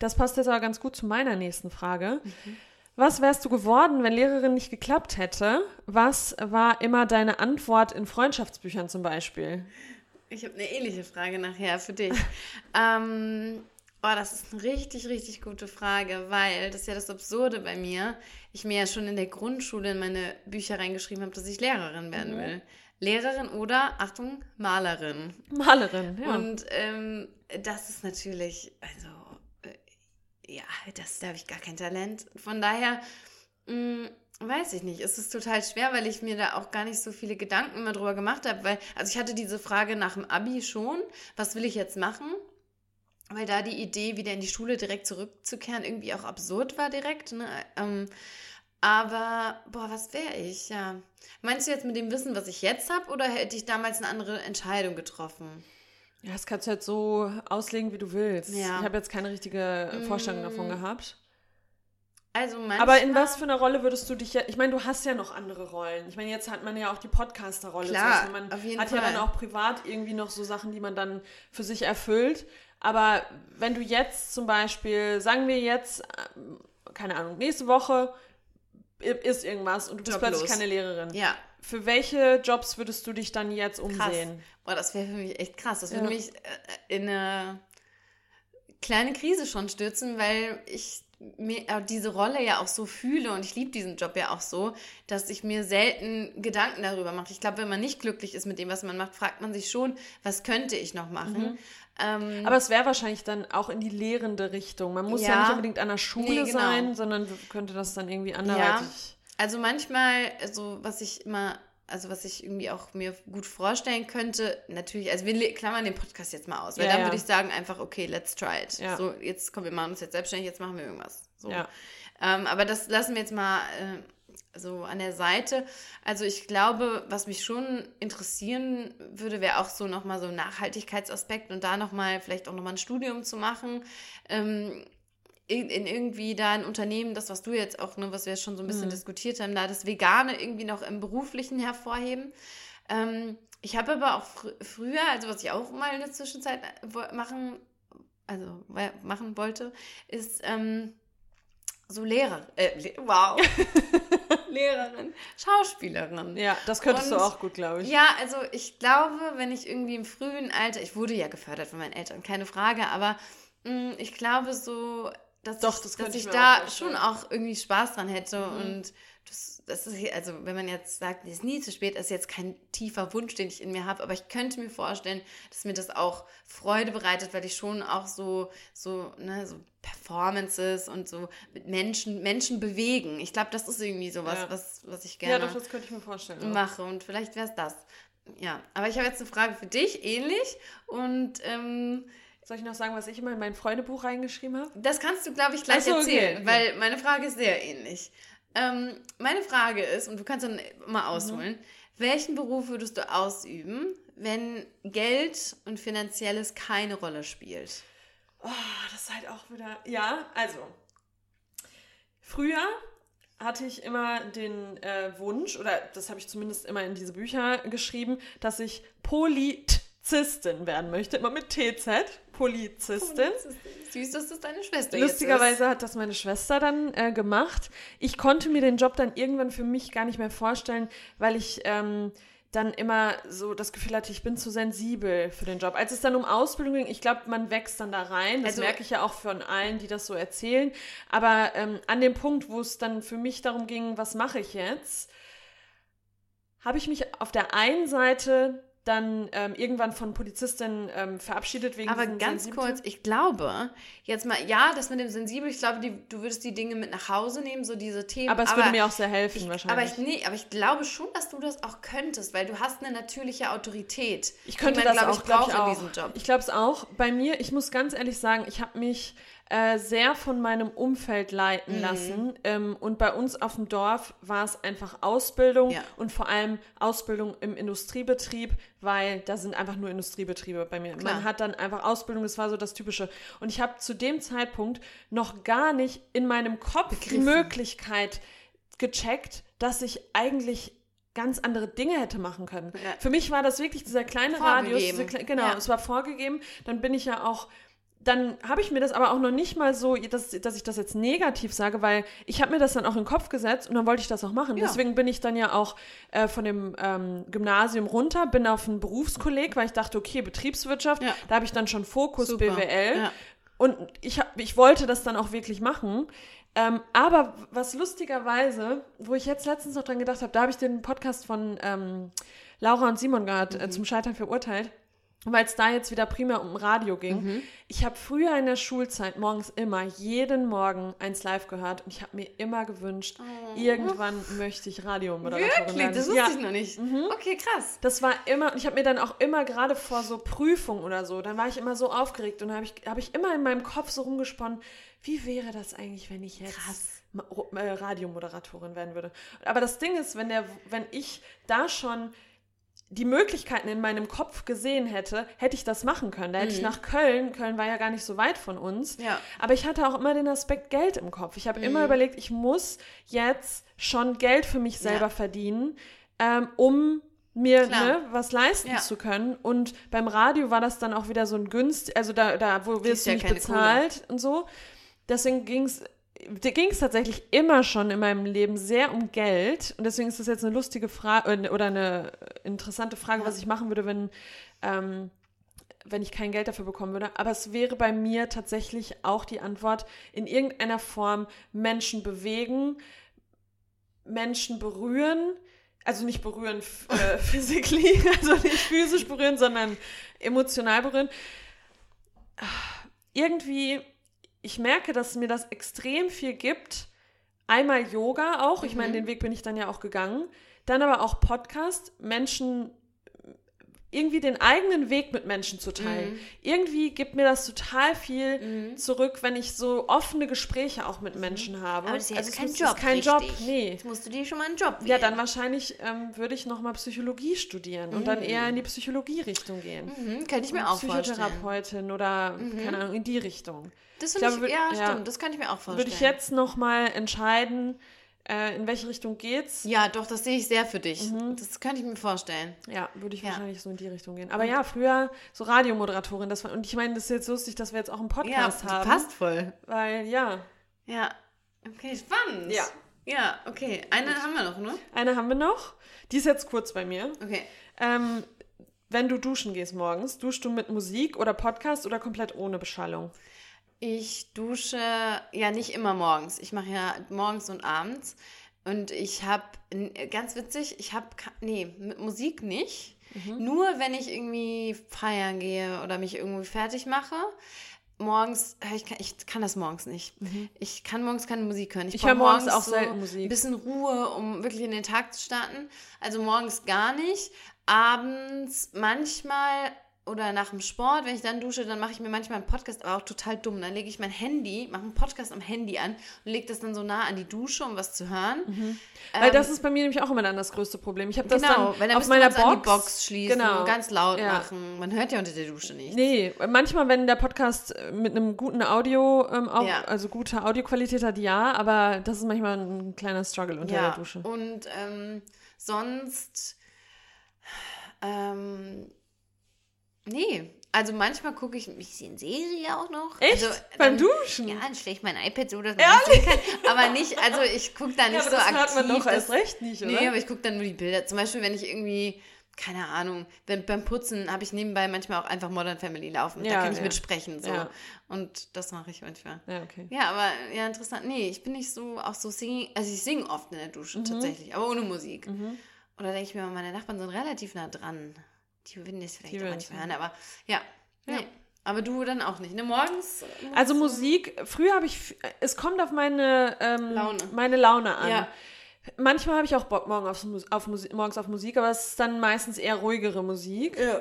Das passt jetzt aber ganz gut zu meiner nächsten Frage. Mhm. Was wärst du geworden, wenn Lehrerin nicht geklappt hätte? Was war immer deine Antwort in Freundschaftsbüchern zum Beispiel? Ich habe eine ähnliche Frage nachher für dich. ähm, oh, das ist eine richtig, richtig gute Frage, weil das ist ja das Absurde bei mir. Ich mir ja schon in der Grundschule in meine Bücher reingeschrieben habe, dass ich Lehrerin werden will. Lehrerin oder, Achtung, Malerin. Malerin, ja. Und ähm, das ist natürlich, also, äh, ja, das, da habe ich gar kein Talent. Von daher, mh, weiß ich nicht, es ist total schwer, weil ich mir da auch gar nicht so viele Gedanken immer drüber gemacht habe, weil, also ich hatte diese Frage nach dem Abi schon, was will ich jetzt machen? Weil da die Idee, wieder in die Schule direkt zurückzukehren, irgendwie auch absurd war direkt, ne? Ähm, aber, boah, was wäre ich, ja. Meinst du jetzt mit dem Wissen, was ich jetzt habe, oder hätte ich damals eine andere Entscheidung getroffen? ja, das kannst du jetzt so auslegen, wie du willst. Ja. Ich habe jetzt keine richtige Vorstellung davon Mm. gehabt. Also manchmal, Aber in was für einer Rolle würdest du dich ja, ich meine, du hast ja noch andere Rollen. Ich meine, jetzt hat man ja auch die Podcaster-Rolle. Klar, man auf jeden hat ja Fall. dann auch privat irgendwie noch so Sachen, die man dann für sich erfüllt. Aber wenn du jetzt zum Beispiel, sagen wir jetzt, ähm, keine Ahnung, nächste Woche ist irgendwas und du bist plötzlich keine Lehrerin. Ja, Für welche Jobs würdest du dich dann jetzt krass. umsehen? Boah, das wäre für mich echt krass. Das würde Ja. mich äh, in eine kleine Krise schon stürzen, weil ich mir äh, diese Rolle ja auch so fühle und ich liebe diesen Job ja auch so, dass ich mir selten Gedanken darüber mache. Ich glaube, wenn man nicht glücklich ist mit dem, was man macht, fragt man sich schon, was könnte ich noch machen? Ähm, Aber es wäre wahrscheinlich dann auch in die lehrende Richtung. Man muss ja, Ja. nicht unbedingt an der Schule Nee, genau. sein, sondern könnte das dann irgendwie anderweitig. Also manchmal, also was ich immer, also was ich irgendwie auch mir gut vorstellen könnte, natürlich, also wir klammern den Podcast jetzt mal aus, weil Ja, dann ja. würde ich sagen einfach, okay, let's try it. Ja. So, jetzt kommen wir machen uns jetzt selbstständig, jetzt machen wir irgendwas. So. Ähm, aber das lassen wir jetzt mal äh, so an der Seite. Also ich glaube, was mich schon interessieren würde, wäre auch so nochmal so ein Nachhaltigkeitsaspekt und da nochmal vielleicht auch nochmal ein Studium zu machen. Ähm, in, in irgendwie da ein Unternehmen, das, was du jetzt auch, ne, was wir schon so ein bisschen diskutiert haben, da das Vegane irgendwie noch im Beruflichen hervorheben. Ähm, ich habe aber auch fr früher, also was ich auch mal in der Zwischenzeit wo- machen, also machen wollte, ist ähm, so Lehrer, äh, Le wow, Lehrerin, Schauspielerin. Ja, das könntest du Und- auch gut, glaube ich. Ja, also ich glaube, wenn ich irgendwie im frühen Alter, ich wurde ja gefördert von meinen Eltern, keine Frage, aber mh, ich glaube so, dass Doch, ich, das dass ich ich auch da vorstellen. schon auch irgendwie Spaß dran hätte Mhm. und das, das ist, also wenn man jetzt sagt, es ist nie zu spät, ist jetzt kein tiefer Wunsch, den ich in mir habe, aber ich könnte mir vorstellen, dass mir das auch Freude bereitet, weil ich schon auch so, so, ne, so Performances und so mit Menschen, Menschen bewegen. Ich glaube, das ist irgendwie sowas, Ja. was, was ich Ja, gerne doch, das könnte ich mir vorstellen. auch. mache und vielleicht wäre es das. Ja, aber ich habe jetzt eine Frage für dich, ähnlich. Und ähm, Soll ich noch sagen, was ich immer in mein Freundebuch reingeschrieben habe? das kannst du, glaube ich, gleich so, erzählen, okay. weil meine Frage ist sehr ähnlich. Ähm, meine Frage ist, und du kannst dann Mhm. mal ausholen, welchen Beruf würdest du ausüben, wenn Geld und Finanzielles keine Rolle spielt? Oh, das ist halt auch wieder. Ja, also. Früher hatte ich immer den äh, Wunsch, oder das habe ich zumindest immer in diese Bücher geschrieben, dass ich Polizistin werden möchte. Immer mit TZ. Polizistin. Süß, dass das deine Schwester Lustigerweise hat das meine Schwester dann äh, gemacht. Ich konnte mir den Job dann irgendwann für mich gar nicht mehr vorstellen, weil ich ähm, dann immer so das Gefühl hatte, ich bin zu sensibel für den Job. Als es dann um Ausbildung ging, ich glaube, man wächst dann da rein. Das Also- merke ich ja auch von allen, die das so erzählen. Aber ähm, an dem Punkt, wo es dann für mich darum ging, was mache ich jetzt, habe ich mich auf der einen Seite dann ähm, irgendwann von Polizistin ähm, verabschiedet wegen Aber ganz kurz, ich glaube, jetzt mal, ja, das mit dem Sensibel, ich glaube, die, du würdest die Dinge mit nach Hause nehmen, so diese Themen. Aber es würde mir auch sehr helfen, ich, wahrscheinlich. Aber ich, nee, aber ich glaube schon, dass du das auch könntest, weil du hast eine natürliche Autorität. Ich könnte man, das glaube auch, ich, glaub ich auch. in diesem Job. Ich glaube es auch. Bei mir, ich muss ganz ehrlich sagen, ich habe mich äh, sehr von meinem Umfeld leiten Mhm. lassen. Ähm, und bei uns auf dem Dorf war es einfach Ausbildung Ja. und vor allem Ausbildung im Industriebetrieb, weil da sind einfach nur Industriebetriebe bei mir. Klar. Man hat dann einfach Ausbildung, das war so das Typische. Und ich habe zu dem Zeitpunkt noch gar nicht in meinem Kopf die Begriffen. Möglichkeit gecheckt, dass ich eigentlich ganz andere Dinge hätte machen können. Ja. Für mich war das wirklich dieser kleine Radius, Vorgegeben. diese, kle- genau, Ja. es war vorgegeben. Dann bin ich ja auch, dann habe ich mir das aber auch noch nicht mal so, dass, dass ich das jetzt negativ sage, weil ich habe mir das dann auch in den Kopf gesetzt und dann wollte ich das auch machen. Ja. Deswegen bin ich dann ja auch äh, von dem ähm, Gymnasium runter, bin auf ein Berufskolleg, weil ich dachte, okay, Betriebswirtschaft, Ja. da habe ich dann schon Fokus Super. BWL. Ja. Und ich, hab, ich wollte das dann auch wirklich machen. Ähm, aber was lustigerweise, wo ich jetzt letztens noch dran gedacht habe, da habe ich den Podcast von ähm, Laura und Simon gehört, äh, zum Scheitern verurteilt, weil es da jetzt wieder primär um Radio ging. Ich habe früher in der Schulzeit morgens immer, jeden Morgen eins live gehört und ich habe mir immer gewünscht, irgendwann möchte ich Radiomoderatorin Wirklich? werden. Das wusste ja, ich noch nicht. Mhm. Okay, krass. das war immer, und ich habe mir dann auch immer gerade vor so Prüfungen oder so, dann war ich immer so aufgeregt und habe ich, hab ich immer in meinem Kopf so rumgesponnen, wie wäre das eigentlich, wenn ich jetzt Ro- äh, Radiomoderatorin werden würde. Aber das Ding ist, wenn, der, wenn ich da schon die Möglichkeiten in meinem Kopf gesehen hätte, hätte ich das machen können. Da hätte ich Mhm. nach Köln, Köln war ja gar nicht so weit von uns, Ja. aber ich hatte auch immer den Aspekt Geld im Kopf. Ich habe immer überlegt, ich muss jetzt schon Geld für mich selber Ja. verdienen, ähm, um mir ne, was leisten Ja. zu können. Und beim Radio war das dann auch wieder so ein Günst, also da, da wo wirst du ja nicht bezahlt und so. Deswegen ging es ging es tatsächlich immer schon in meinem Leben sehr um Geld. Und deswegen ist das jetzt eine lustige Frage oder eine interessante Frage, was ich machen würde, wenn, ähm, wenn ich kein Geld dafür bekommen würde. Aber es wäre bei mir tatsächlich auch die Antwort, in irgendeiner Form Menschen bewegen, Menschen berühren. Also nicht berühren äh, physically, also nicht physisch berühren, sondern emotional berühren. Irgendwie, ich merke, dass mir das extrem viel gibt. Einmal Yoga auch, ich meine, Mhm. den Weg bin ich dann ja auch gegangen. Dann aber auch Podcast, Menschen irgendwie den eigenen Weg mit Menschen zu teilen. Mhm. Irgendwie gibt mir das total viel Mhm. zurück, wenn ich so offene Gespräche auch mit Menschen habe. Aber das ist es kein muss- Job. Ist kein Job, richtig. nee. Jetzt musst du dir schon mal einen Job Ja, dann wählen. wahrscheinlich ähm, würde ich nochmal Psychologie studieren und dann Mhm. eher in die Psychologie-Richtung gehen. Mhm, könnte ich mir auch vorstellen. Psychotherapeutin oder, Mhm. keine Ahnung, in die Richtung. Das Ich finde ich, glaube, ja, würd- ja. stimmt, das kann ich mir auch vorstellen. Würde ich jetzt nochmal entscheiden, äh, in welche Richtung geht's? Ja, doch, das sehe ich sehr für dich. Mhm. Das könnte ich mir vorstellen. Ja, würde ich Ja. wahrscheinlich so in die Richtung gehen. Aber ja, früher so Radiomoderatorin, das war, und ich meine, das ist jetzt lustig, dass wir jetzt auch einen Podcast ja, haben. passt voll. Weil, ja, Ja. Okay, spannend. Ja. Ja, okay. Eine haben wir noch, ne? eine haben wir noch. Die ist jetzt kurz bei mir. Okay. Ähm, wenn du duschen gehst morgens, duschst du mit Musik oder Podcast oder komplett ohne Beschallung? Ich dusche ja nicht immer morgens. Ich mache ja morgens und abends. Und ich habe, ganz witzig, ich habe, nee, mit Musik nicht. Mhm. Nur wenn ich irgendwie feiern gehe oder mich irgendwie fertig mache. Morgens, ich, kann, ich kann das morgens nicht. Ich kann morgens keine Musik hören. Mhm. Ich brauch höre morgens auch selten Musik. Ein bisschen Ruhe, um wirklich in den Tag zu starten. Also morgens gar nicht. Abends manchmal oder nach dem Sport, wenn ich dann dusche, dann mache ich mir manchmal einen Podcast, aber auch total dumm. Dann lege ich mein Handy, mache einen Podcast am Handy an und lege das dann so nah an die Dusche, um was zu hören. Weil Ähm, das ist bei mir nämlich auch immer dann das größte Problem. Ich habe das genau, dann dann auf meiner es an Box, die Box schließen Genau. und ganz laut Ja. machen. Man hört ja unter der Dusche nicht. Nee, manchmal, wenn der Podcast äh, mit einem guten Audio, ähm, auch, Ja. also gute Audioqualität hat, ja, aber das ist manchmal ein kleiner Struggle unter ja, der Dusche. und ähm, sonst, ähm, nee, also manchmal gucke ich ein bisschen Serie auch noch. Echt? Also, Beim dann- Duschen? Ja, dann stelle ich mein iPad so, dass man das sehen kann. Aber nicht, also ich gucke da nicht Ja, aber so das aktiv. hört man doch erst recht nicht, oder? Nee, aber ich gucke dann nur die Bilder. Zum Beispiel, wenn ich irgendwie, keine Ahnung, wenn, beim Putzen habe ich nebenbei manchmal auch einfach Modern Family laufen. Ja, da kann ich ja. mitsprechen. So. Ja. Und das mache ich manchmal. Ja, okay. Ja, aber ja, interessant. Nee, ich bin nicht so, auch so singing, also ich singe oft in der Dusche Mhm. tatsächlich, aber ohne Musik. Oder denke ich mir, meine Nachbarn sind relativ nah dran. Die würden das vielleicht Die auch manchmal hören, aber ja. Ja. Nee. Aber du dann auch nicht, ne? Morgens? Also Musik, früher habe ich, f- es kommt auf meine ähm, Laune. meine Laune an. Ja. Manchmal habe ich auch Bock morgen auf, auf Musik, morgens auf Musik, aber es ist dann meistens eher ruhigere Musik. Ja.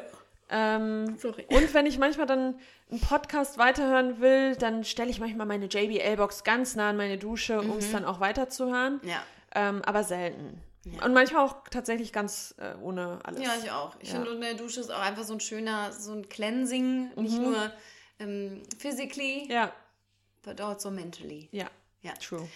Ähm, und wenn ich manchmal dann einen Podcast weiterhören will, dann stelle ich manchmal meine JBL-Box ganz nah an meine Dusche, um Mhm. es dann auch weiterzuhören. Ja. Ähm, aber selten. Ja. Und manchmal auch tatsächlich ganz äh, ohne alles. Ja, ich auch. Ich Ja. finde, in der Dusche ist auch einfach so ein schöner, so ein Cleansing, nicht nur ähm, physically, Ja, but also mentally. ja, Ja, true.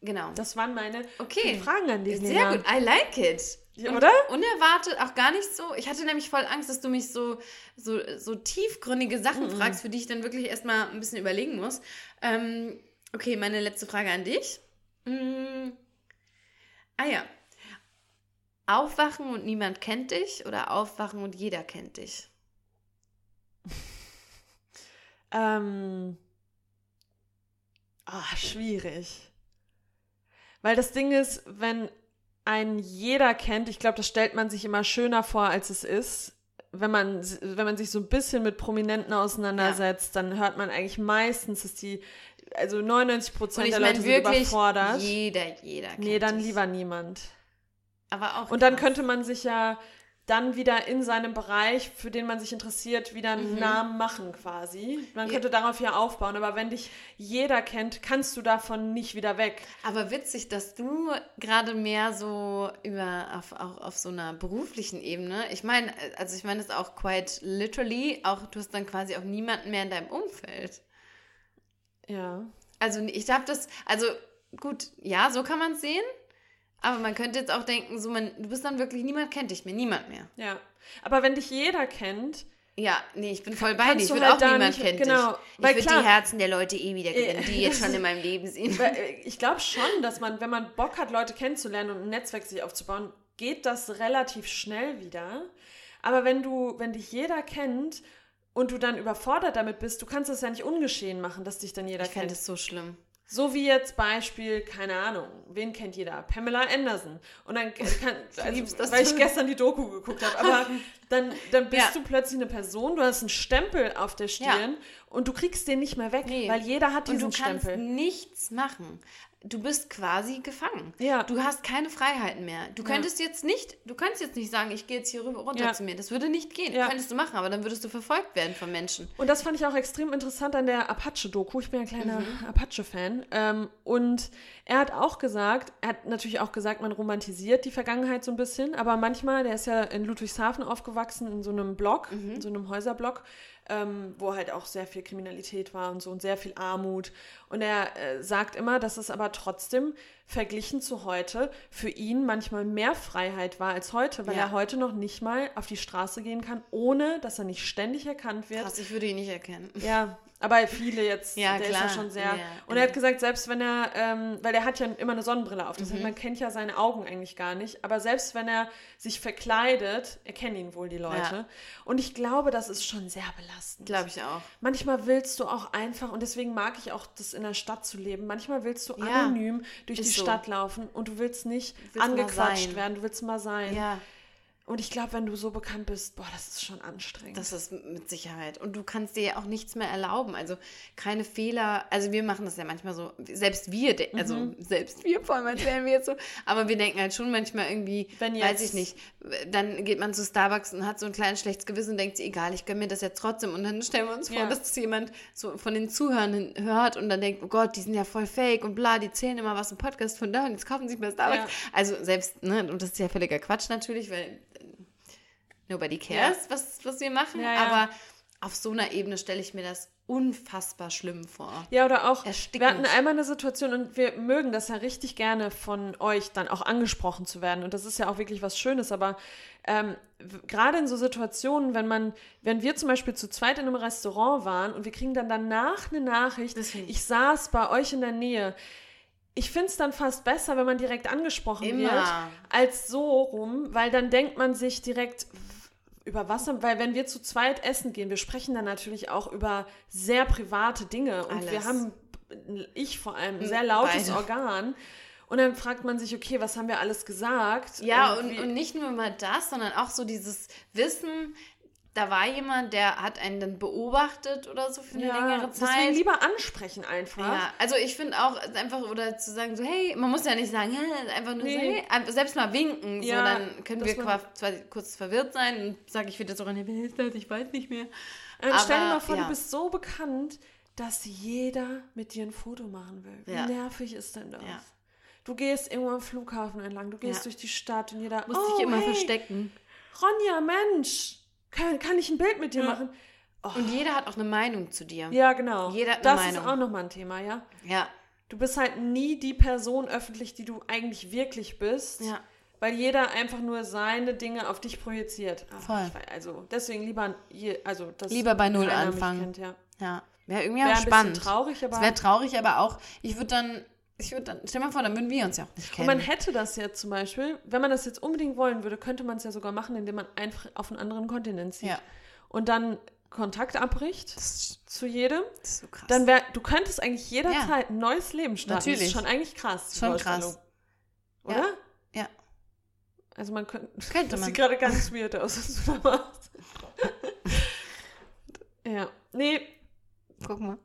genau. Das waren meine Okay. Fragen an dich, Sehr Lena. gut, I like it. Und oder? Unerwartet, auch gar nicht so. Ich hatte nämlich voll Angst, dass du mich so, so, so tiefgründige Sachen Mhm. fragst, für die ich dann wirklich erstmal ein bisschen überlegen muss. Ähm, okay, meine letzte Frage an dich. Mm. Ah ja. Aufwachen und niemand kennt dich oder aufwachen und jeder kennt dich? Ähm, ah, schwierig. Weil das Ding ist, wenn ein jeder kennt, ich glaube, das stellt man sich immer schöner vor, als es ist. Wenn man, wenn man sich so ein bisschen mit Prominenten auseinandersetzt, dann hört man eigentlich meistens, dass die, also 99 Und Prozent der Leute sind wirklich, überfordert. jeder, jeder kennt Nee, dann lieber niemand. Aber auch Und dann krass. könnte man sich ja dann wieder in seinem Bereich, für den man sich interessiert, wieder einen Namen machen quasi. Man könnte darauf ja aufbauen, aber wenn dich jeder kennt, kannst du davon nicht wieder weg. Aber witzig, dass du gerade mehr so über auf, auch auf so einer beruflichen Ebene. Ich meine, also ich meine es auch quite literally, auch du hast dann quasi auch niemanden mehr in deinem Umfeld. Ja. Also ich habe das, also gut, ja, so kann man es sehen. Aber man könnte jetzt auch denken, so man, du bist dann wirklich, niemand kennt dich mehr, niemand mehr. Ja. Aber wenn dich jeder kennt, Ja, nee, ich bin voll bei dir. Ich will halt auch niemand kennt genau. Ich würde die Herzen der Leute eh wieder gewinnen, die jetzt schon in meinem Leben sind. Äh, Ich glaube schon, dass man, wenn man Bock hat, Leute kennenzulernen und ein Netzwerk sich aufzubauen, geht das relativ schnell wieder. Aber wenn du, wenn dich jeder kennt und du dann überfordert damit bist, du kannst es ja nicht ungeschehen machen, dass dich dann jeder Ich kennt. es so schlimm. So wie jetzt Beispiel, keine Ahnung, wen kennt jeder? Pamela Anderson. Und dann kann, also, weil ich gestern die Doku geguckt habe, aber dann, dann bist Ja. du plötzlich eine Person, du hast einen Stempel auf der Stirn und du kriegst den nicht mehr weg, Nee. weil jeder hat Und diesen du kannst Stempel. nichts machen. Du bist quasi gefangen. Ja. Du hast keine Freiheiten mehr. Du könntest jetzt nicht, du könntest jetzt nicht sagen, ich gehe jetzt hier rüber runter Ja. zu mir. Das würde nicht gehen. Ja. Könntest du machen, aber dann würdest du verfolgt werden von Menschen. Und das fand ich auch extrem interessant an der Apache-Doku. Ich bin ein kleiner Mhm. Apache-Fan. Ähm, und er hat auch gesagt, er hat natürlich auch gesagt, man romantisiert die Vergangenheit so ein bisschen, aber manchmal, der ist ja in Ludwigshafen aufgewachsen, in so einem Block, Mhm. in so einem Häuserblock, ähm, wo halt auch sehr viel Kriminalität war und so und sehr viel Armut. Und er äh, sagt immer, dass es aber trotzdem verglichen zu heute für ihn manchmal mehr Freiheit war als heute, weil Ja. er heute noch nicht mal auf die Straße gehen kann, ohne dass er nicht ständig erkannt wird. Krass, ich würde ihn nicht erkennen. Ja, aber viele jetzt, Ja, der ist klar. ja schon sehr. Ja, und er hat gesagt, selbst wenn er, ähm, weil er hat ja immer eine Sonnenbrille auf, das Mhm. heißt, man kennt ja seine Augen eigentlich gar nicht, aber selbst wenn er sich verkleidet, erkennen ihn wohl die Leute. Ja. Und ich glaube, das ist schon sehr belastend. Glaube ich auch. Manchmal willst du auch einfach, und deswegen mag ich auch das in der Stadt zu leben, manchmal willst du anonym durch die so. Stadt laufen und du willst nicht willst angequatscht werden, du willst mal sein. Ja, Und ich glaube, wenn du so bekannt bist, boah, das ist schon anstrengend. das ist mit Sicherheit. Und du kannst dir ja auch nichts mehr erlauben. Also keine Fehler. Also wir machen das ja manchmal so. Selbst wir, also Mhm. selbst wir, vor allem wären wir jetzt so. Aber wir denken halt schon manchmal irgendwie, Wenn weiß jetzt- ich nicht. Dann geht man zu Starbucks und hat so ein kleines schlechtes Gewissen und denkt sich, egal, ich gönne mir das jetzt trotzdem. Und dann stellen wir uns vor, Ja. dass das jemand so von den Zuhörern hört und dann denkt, oh Gott, die sind ja voll fake und bla, die zählen immer was im Podcast von da und jetzt kaufen sie sich bei Starbucks. Ja. Also selbst, ne, und das ist ja völliger Quatsch natürlich, weil nobody cares, was, was wir machen. Ja, ja. Aber auf so einer Ebene stelle ich mir das unfassbar schlimm vor. Ja, oder auch, Erstickend. wir hatten einmal eine Situation und wir mögen das ja richtig gerne von euch dann auch angesprochen zu werden. Und das ist ja auch wirklich was Schönes, aber ähm, gerade in so Situationen, wenn man, wenn wir zum Beispiel zu zweit in einem Restaurant waren und wir kriegen dann danach eine Nachricht, ich- ich saß bei euch in der Nähe. Ich finde es dann fast besser, wenn man direkt angesprochen Immer. wird, als so rum, weil dann denkt man sich direkt, über was, weil wenn wir zu zweit essen gehen, wir sprechen dann natürlich auch über sehr private Dinge und wir Alles. haben, ich vor allem, ein sehr lautes beide. Organ und dann fragt man sich, okay, was haben wir alles gesagt? Ja, und, Irgendwie- und nicht nur mal das, sondern auch so dieses Wissen, da war jemand, der hat einen dann beobachtet oder so für eine ja, längere deswegen Zeit. lieber ansprechen einfach. Ja, also ich finde auch einfach, oder zu sagen so, hey, man muss ja nicht sagen, einfach nur so, Nee. hey, einfach selbst mal winken, so, Ja, dann können wir zwar kurz verwirrt sein und sage ich wieder so, wer ist das, ich weiß nicht mehr. Und stell dir Aber, mal vor, ja. du bist so bekannt, dass jeder mit dir ein Foto machen will. Wie nervig ist denn das? Du gehst irgendwo am Flughafen entlang, du gehst durch die Stadt und jeder, Muss oh, dich immer hey, verstecken. Ronja, Mensch, kann, kann ich ein Bild mit dir Ja. machen? Oh, Und jeder hat auch eine Meinung zu dir. ja, genau. Jeder hat das eine ist Meinung. auch nochmal ein Thema, ja. Ja. Du bist halt nie die Person öffentlich, die du eigentlich wirklich bist. Ja. Weil jeder einfach nur seine Dinge auf dich projiziert. Ach, Voll. weiß, also deswegen lieber, je, also das Lieber bei Null anfangen. Kennt, ja. Ja. Wäre irgendwie Wäre auch spannend. bisschen traurig, aber Es wäre traurig, aber auch, ich würde dann, ich würde dann, stell mal vor, dann würden wir uns ja auch nicht Und kennen. man hätte das jetzt zum Beispiel, wenn man das jetzt unbedingt wollen würde, könnte man es ja sogar machen, indem man einfach auf einen anderen Kontinent zieht. Ja. Und dann Kontakt abbricht das, zu jedem. das ist so krass. Dann wär, du könntest eigentlich jederzeit ein neues Leben starten. Das Natürlich. ist schon eigentlich krass. Schon krass. Oder? Ja. Also man könnte. Könnte Das man. sieht gerade ganz weird aus, was du da machst. ja. Nee, Guck mal.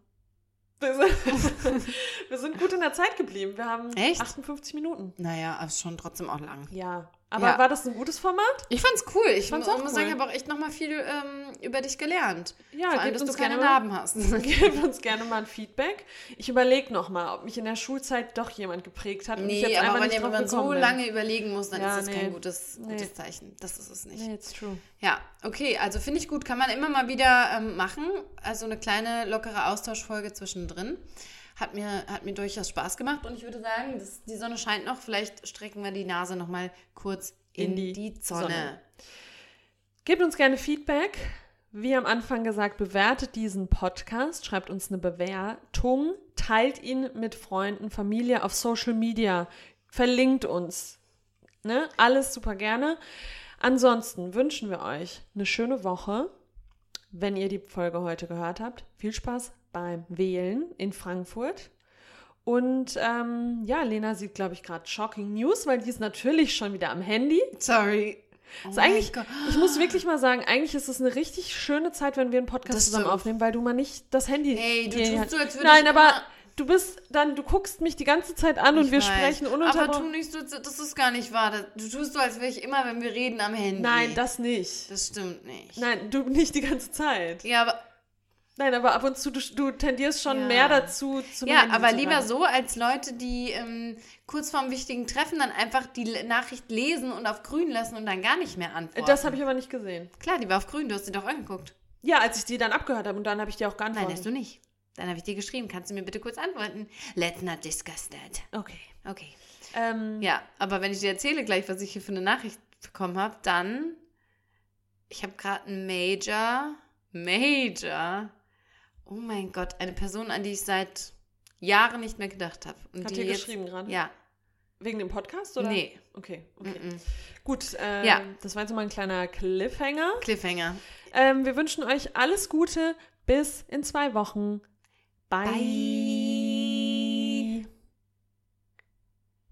Wir sind, wir sind gut in der Zeit geblieben. Wir haben Echt? 58 Minuten. Naja, aber ist schon trotzdem auch lang. Ja. Aber Ja. war das ein gutes Format? Ich fand's cool. Ich Fand's mu- auch muss cool. sagen, ich habe auch echt nochmal viel ähm, über dich gelernt. Ja, Vor allem, dass du keine mal- Narben hast. Gebt uns gerne mal ein Feedback. Ich überlege nochmal, ob mich in der Schulzeit doch jemand geprägt hat. und ich Nee, jetzt aber einfach wenn nicht jemand so bin. lange überlegen muss, dann Ja, ist das nee. kein gutes, Nee. gutes Zeichen. Das ist es nicht. Nee, it's true. Ja, okay, also finde ich gut. Kann man immer mal wieder ähm, machen. Also eine kleine lockere Austauschfolge zwischendrin. Hat mir, hat mir durchaus Spaß gemacht und ich würde sagen, das, die Sonne scheint noch. Vielleicht strecken wir die Nase noch mal kurz in, In die die, Sonne. Sonne. Gebt uns gerne Feedback. Wie am Anfang gesagt, bewertet diesen Podcast, schreibt uns eine Bewertung, teilt ihn mit Freunden, Familie auf Social Media, verlinkt uns. Ne? Alles super gerne. Ansonsten wünschen wir euch eine schöne Woche. Wenn ihr die Folge heute gehört habt, viel Spaß beim Wählen in Frankfurt. Und ähm, ja, Lena sieht, glaube ich, gerade Shocking News, weil die ist natürlich schon wieder am Handy. Sorry. Oh Ist mein eigentlich, Gott. ich muss wirklich mal sagen, eigentlich ist es eine richtig schöne Zeit, wenn wir einen Podcast Das zusammen stimmt. aufnehmen, weil du mal nicht das Handy. Hey, du tust so, als würde Nein, ich aber du bist dann, du guckst mich die ganze Zeit an und Ich wir weiß. sprechen Aber tu ununterbrochen. nicht so, das ist gar nicht wahr. Du tust so, als wäre ich immer, wenn wir reden, am Handy. Nein, das nicht. Das stimmt nicht. Nein, du nicht die ganze Zeit. Ja, aber, Nein, aber ab und zu, du, du tendierst schon Ja. mehr dazu, zum ja, Handy aber zu lieber so, als Leute, die ähm, kurz vorm wichtigen Treffen dann einfach die Nachricht lesen und auf grün lassen und dann gar nicht mehr antworten. Das habe ich aber nicht gesehen. Klar, die war auf grün, du hast sie doch angeguckt. Ja, als ich die dann abgehört habe und dann habe ich dir auch Nein, geantwortet. hast du nicht. Dann habe ich dir geschrieben, kannst du mir bitte kurz antworten? Let's not discuss that. Okay. Okay. Ähm, Ja, aber wenn ich dir erzähle gleich, was ich hier für eine Nachricht bekommen habe, dann, ich habe gerade einen Major, Major, oh mein Gott, eine Person, an die ich seit Jahren nicht mehr gedacht habe. Und Hat die dir jetzt- geschrieben gerade? Ja, Wegen dem Podcast oder? nee, Okay, okay. mm -mm. Gut, äh, Ja. das war jetzt mal ein kleiner Cliffhanger. Cliffhanger. Ähm, wir wünschen euch alles Gute. Bis in zwei Wochen. Bye. Bye.